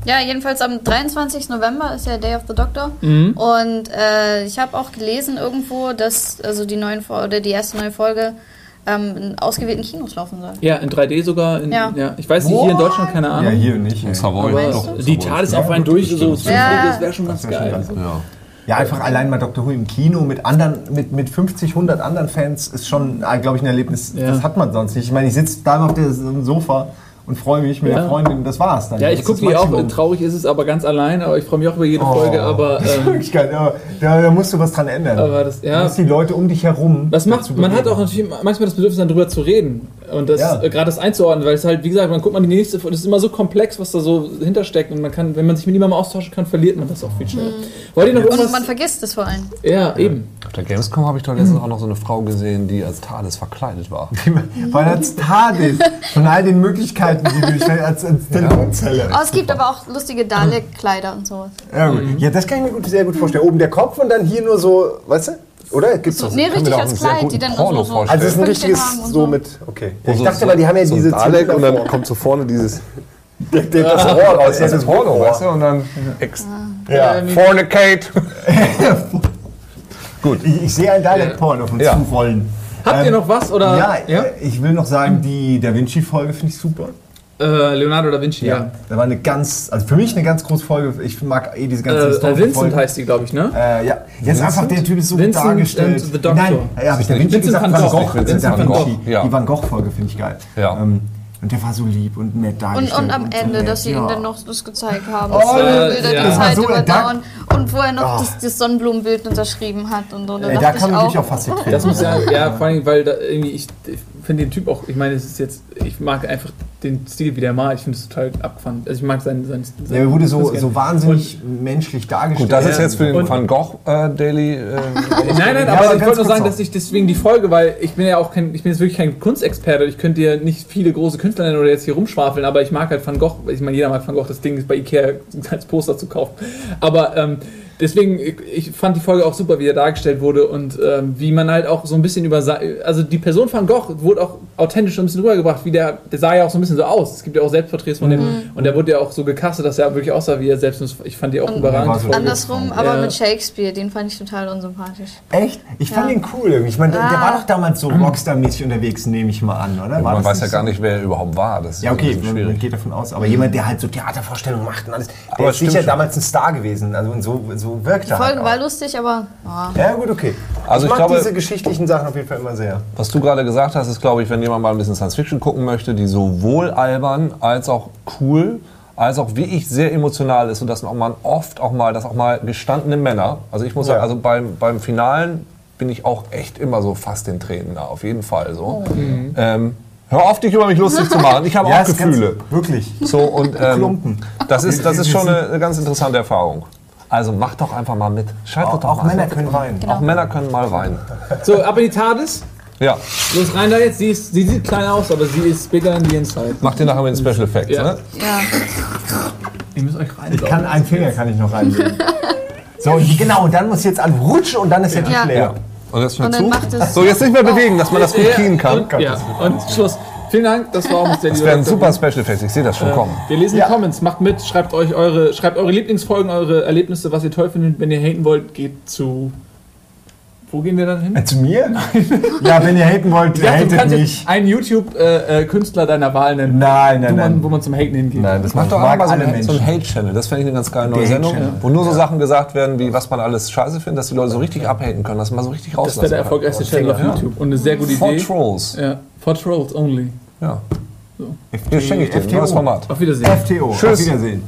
Ja, jedenfalls am 23. November ist ja Day of the Doctor. Mhm. Und äh, ich habe auch gelesen irgendwo, dass also die, neuen, oder die erste neue Folge ähm, in ausgewählten Kinos laufen soll. ja, in 3D sogar. In, ja. Ja. Ich weiß nicht, hier in Deutschland keine Ja, Ahnung. hier nicht. ey. Savoy. Doch, die Savoy. TARDIS auf einen durch, so Ja. das wäre schon ganz geil. geil. Ja. Ja, einfach allein mal Dr. Who im Kino mit anderen, mit, mit 50, 100 anderen Fans ist schon, glaube ich, ein Erlebnis, Ja. das hat man sonst nicht. Ich meine, ich sitze da auf dem Sofa und freue mich mit Ja. der Freundin, das war's dann. Ja, ich gucke die auch. Traurig ist es aber ganz allein, aber ich freue mich auch über jede Oh. Folge. Aber, ähm, da, da musst du was dran ändern. aber das, Du ja, musst die Leute um dich herum. Das macht, man hat auch natürlich manchmal das Bedürfnis, dann drüber zu reden. Und das Ja. äh, gerade das einzuordnen, weil es halt, wie gesagt, man guckt mal die nächste Folge, das ist immer so komplex, was da so hintersteckt. Und man kann, wenn man sich mit niemandem austauschen kann, verliert man das auch viel schneller. Wollt ihr noch Und irgendwas? man vergisst es vor allem. ja, eben. Auf der Gamescom habe ich doch letztens auch noch so eine Frau gesehen, die als TARDIS verkleidet war. Weil als TARDIS von all den Möglichkeiten, die du als, als Telefonzelle. Aber es gibt aber auch lustige Dalek-Kleider und sowas. Ja, gut. ja, das kann ich mir gut, sehr gut vorstellen. Oben der Kopf und dann hier nur so, weißt du? Oder? Gibt's So, das? nee, richtig als Kleid, die dann Porno auch so, so vorstellen. Also es ist ein richtiges so so. mit, okay. Wo ich so- dachte mal, die haben ja so diese Dalek und dann kommt so vorne dieses das Rohr raus. das ist Porno, weißt du? Und dann ex Ja. Fornicate. Ich, ich sehe ein Dalek-Porn auf uns Ja. zurollen. Habt ihr Ähm, noch was? Oder? Ja, ja? ich will noch sagen, die Da Vinci-Folge finde ich super. Äh, Leonardo da Vinci, ja. Da war eine ganz, also für mich eine ganz große Folge. Ich mag eh diese ganzen Äh, historischen Vincent Folgen. heißt die, glaube ich, ne? Äh, ja, jetzt einfach der Typ ist so gut Vincent dargestellt. and the Doctor. Nein, ja, habe ich Da Vinci Vincent gesagt? van Gogh. Vincent Vincent van Gogh, ja. Die Van Gogh-Folge finde ich geil. Ja. Ähm, und der war so lieb und nett Und, dargestellt. und am so Ende, nett, dass sie ja. ihm dann noch das gezeigt haben, Oh, dass seine äh, Bilder ja. die Das Zeit so- überdauern und wo er noch Ah. das, das Sonnenblumenbild unterschrieben hat und so. Da, Äh, da dachte kam ich ich mich auch, fast Das muss ja, ja, vor allem, weil da irgendwie, ich, ich finde den Typ auch, ich meine, es ist jetzt, ich mag einfach den Stil, wie der malt. Ich finde es total abgefahren. Also ich mag seinen. seinen, seinen Der wurde so, so wahnsinnig menschlich dargestellt. Gut, das ist jetzt für den Und- Van Gogh äh, Daily. Äh, Nein, nein, Ja, aber aber ich wollte nur sagen, dass ich deswegen die Folge, weil ich bin ja auch kein, ich bin jetzt wirklich kein Kunstexperte, ich könnte dir nicht viele große Künstler nennen oder jetzt hier rumschwafeln, aber ich mag halt Van Gogh, ich meine, jeder mag Van Gogh, das Ding ist bei Ikea als Poster zu kaufen. Aber ähm, deswegen, ich- ich fand die Folge auch super, wie er dargestellt wurde und ähm, wie man halt auch so ein bisschen über, also die Person Van Gogh wurde auch authentisch so ein bisschen rübergebracht, wie der, der sah ja auch so ein bisschen so aus. Es gibt ja auch Selbstporträts von dem und der wurde ja auch so gecastet, dass er wirklich aussah wie er selbst. Ich fand die auch Und- überragend. die so Folge. Andersrum, aber Ja. mit Shakespeare, den fand ich total unsympathisch. Echt? Ich fand Ja. ihn cool irgendwie. Ich meine, der, der Ah. war doch damals so Rockstar-mäßig unterwegs, nehme ich mal an, oder? War man weiß ja gar nicht, wer er überhaupt war. Das ist Ja, ein okay, bisschen man, man schwierig. geht davon aus. Aber jemand, der halt so Theatervorstellungen macht und alles, der Aber ist sicher schon. damals ein Star gewesen. Also und so, so wirkt Die er Folge halt war lustig, aber ja. Ja, gut, okay. Also ich ich mag glaube- diese geschichtlichen Sachen auf jeden Fall immer sehr. Was du gerade gesagt hast, ist, glaube ich, wenn jemand mal ein bisschen Science Fiction gucken möchte, die sowohl albern als auch cool, als auch wie ich sehr emotional ist und dass auch man oft auch mal, dass auch mal gestandene Männer, also ich muss Ja. sagen, also beim, beim Finalen bin ich auch echt immer so fast den Tränen nah, auf jeden Fall so. Ähm, hör auf, dich über mich lustig zu machen, ich habe auch ist ganz- Gefühle. Wirklich. So, und ähm, Klumpen. das, ist, das ist schon eine, ganz interessante Erfahrung. Also mach doch einfach mal mit. Schalt Auch, doch auch mal Männer können weinen. Genau. Auch Männer können mal weinen. So, ab in die TARDIS. Ja, Los rein da jetzt. Sie, ist, sie sieht klein aus, aber sie ist bigger in the inside. macht ihr nachher mit den Special Effects, Ja. ne? ja. Ihr müsst euch rein. Ich kann, einen Finger kann ich noch reinlegen. So, und genau, und dann muss jetzt alles rutschen und dann ist der Tisch Ja. leer. Und jetzt dann zu. macht es. So, jetzt nicht mehr bewegen, dass man das gut kriegen kann. Und, ja, und Schluss. Vielen Dank, das war auch der Das wären super Special Effects, ich sehe das schon kommen. Wir lesen Ja. die Comments, macht mit, schreibt euch eure, schreibt eure Lieblingsfolgen, eure Erlebnisse, was ihr toll findet. Wenn ihr haten wollt, geht zu. Wo gehen wir dann hin? Äh, Zu mir? Ja, wenn ihr haten wollt, du hatet mich. einen YouTube-Künstler deiner Wahl nennen. Nein, nein, wo, man, nein. wo man zum Haten hingeht. Nein, das Mach macht doch doch einfach mal so alle einen, so Menschen. einen Hate-Channel. Das fände ich eine ganz geile neue Sendung. Wo nur so Sachen gesagt werden, wie was man alles scheiße findet, dass die Leute so richtig abhaten können, dass man so richtig Das wäre rauslassen der erfolgreichste Channel auf Ja. YouTube. Und eine sehr gute For Idee. Trolls. Ja, for Trolls only. Ja. Hier schenke ich dir ein neues Format. Auf Wiedersehen. FTO. Tschüss. Auf Wiedersehen.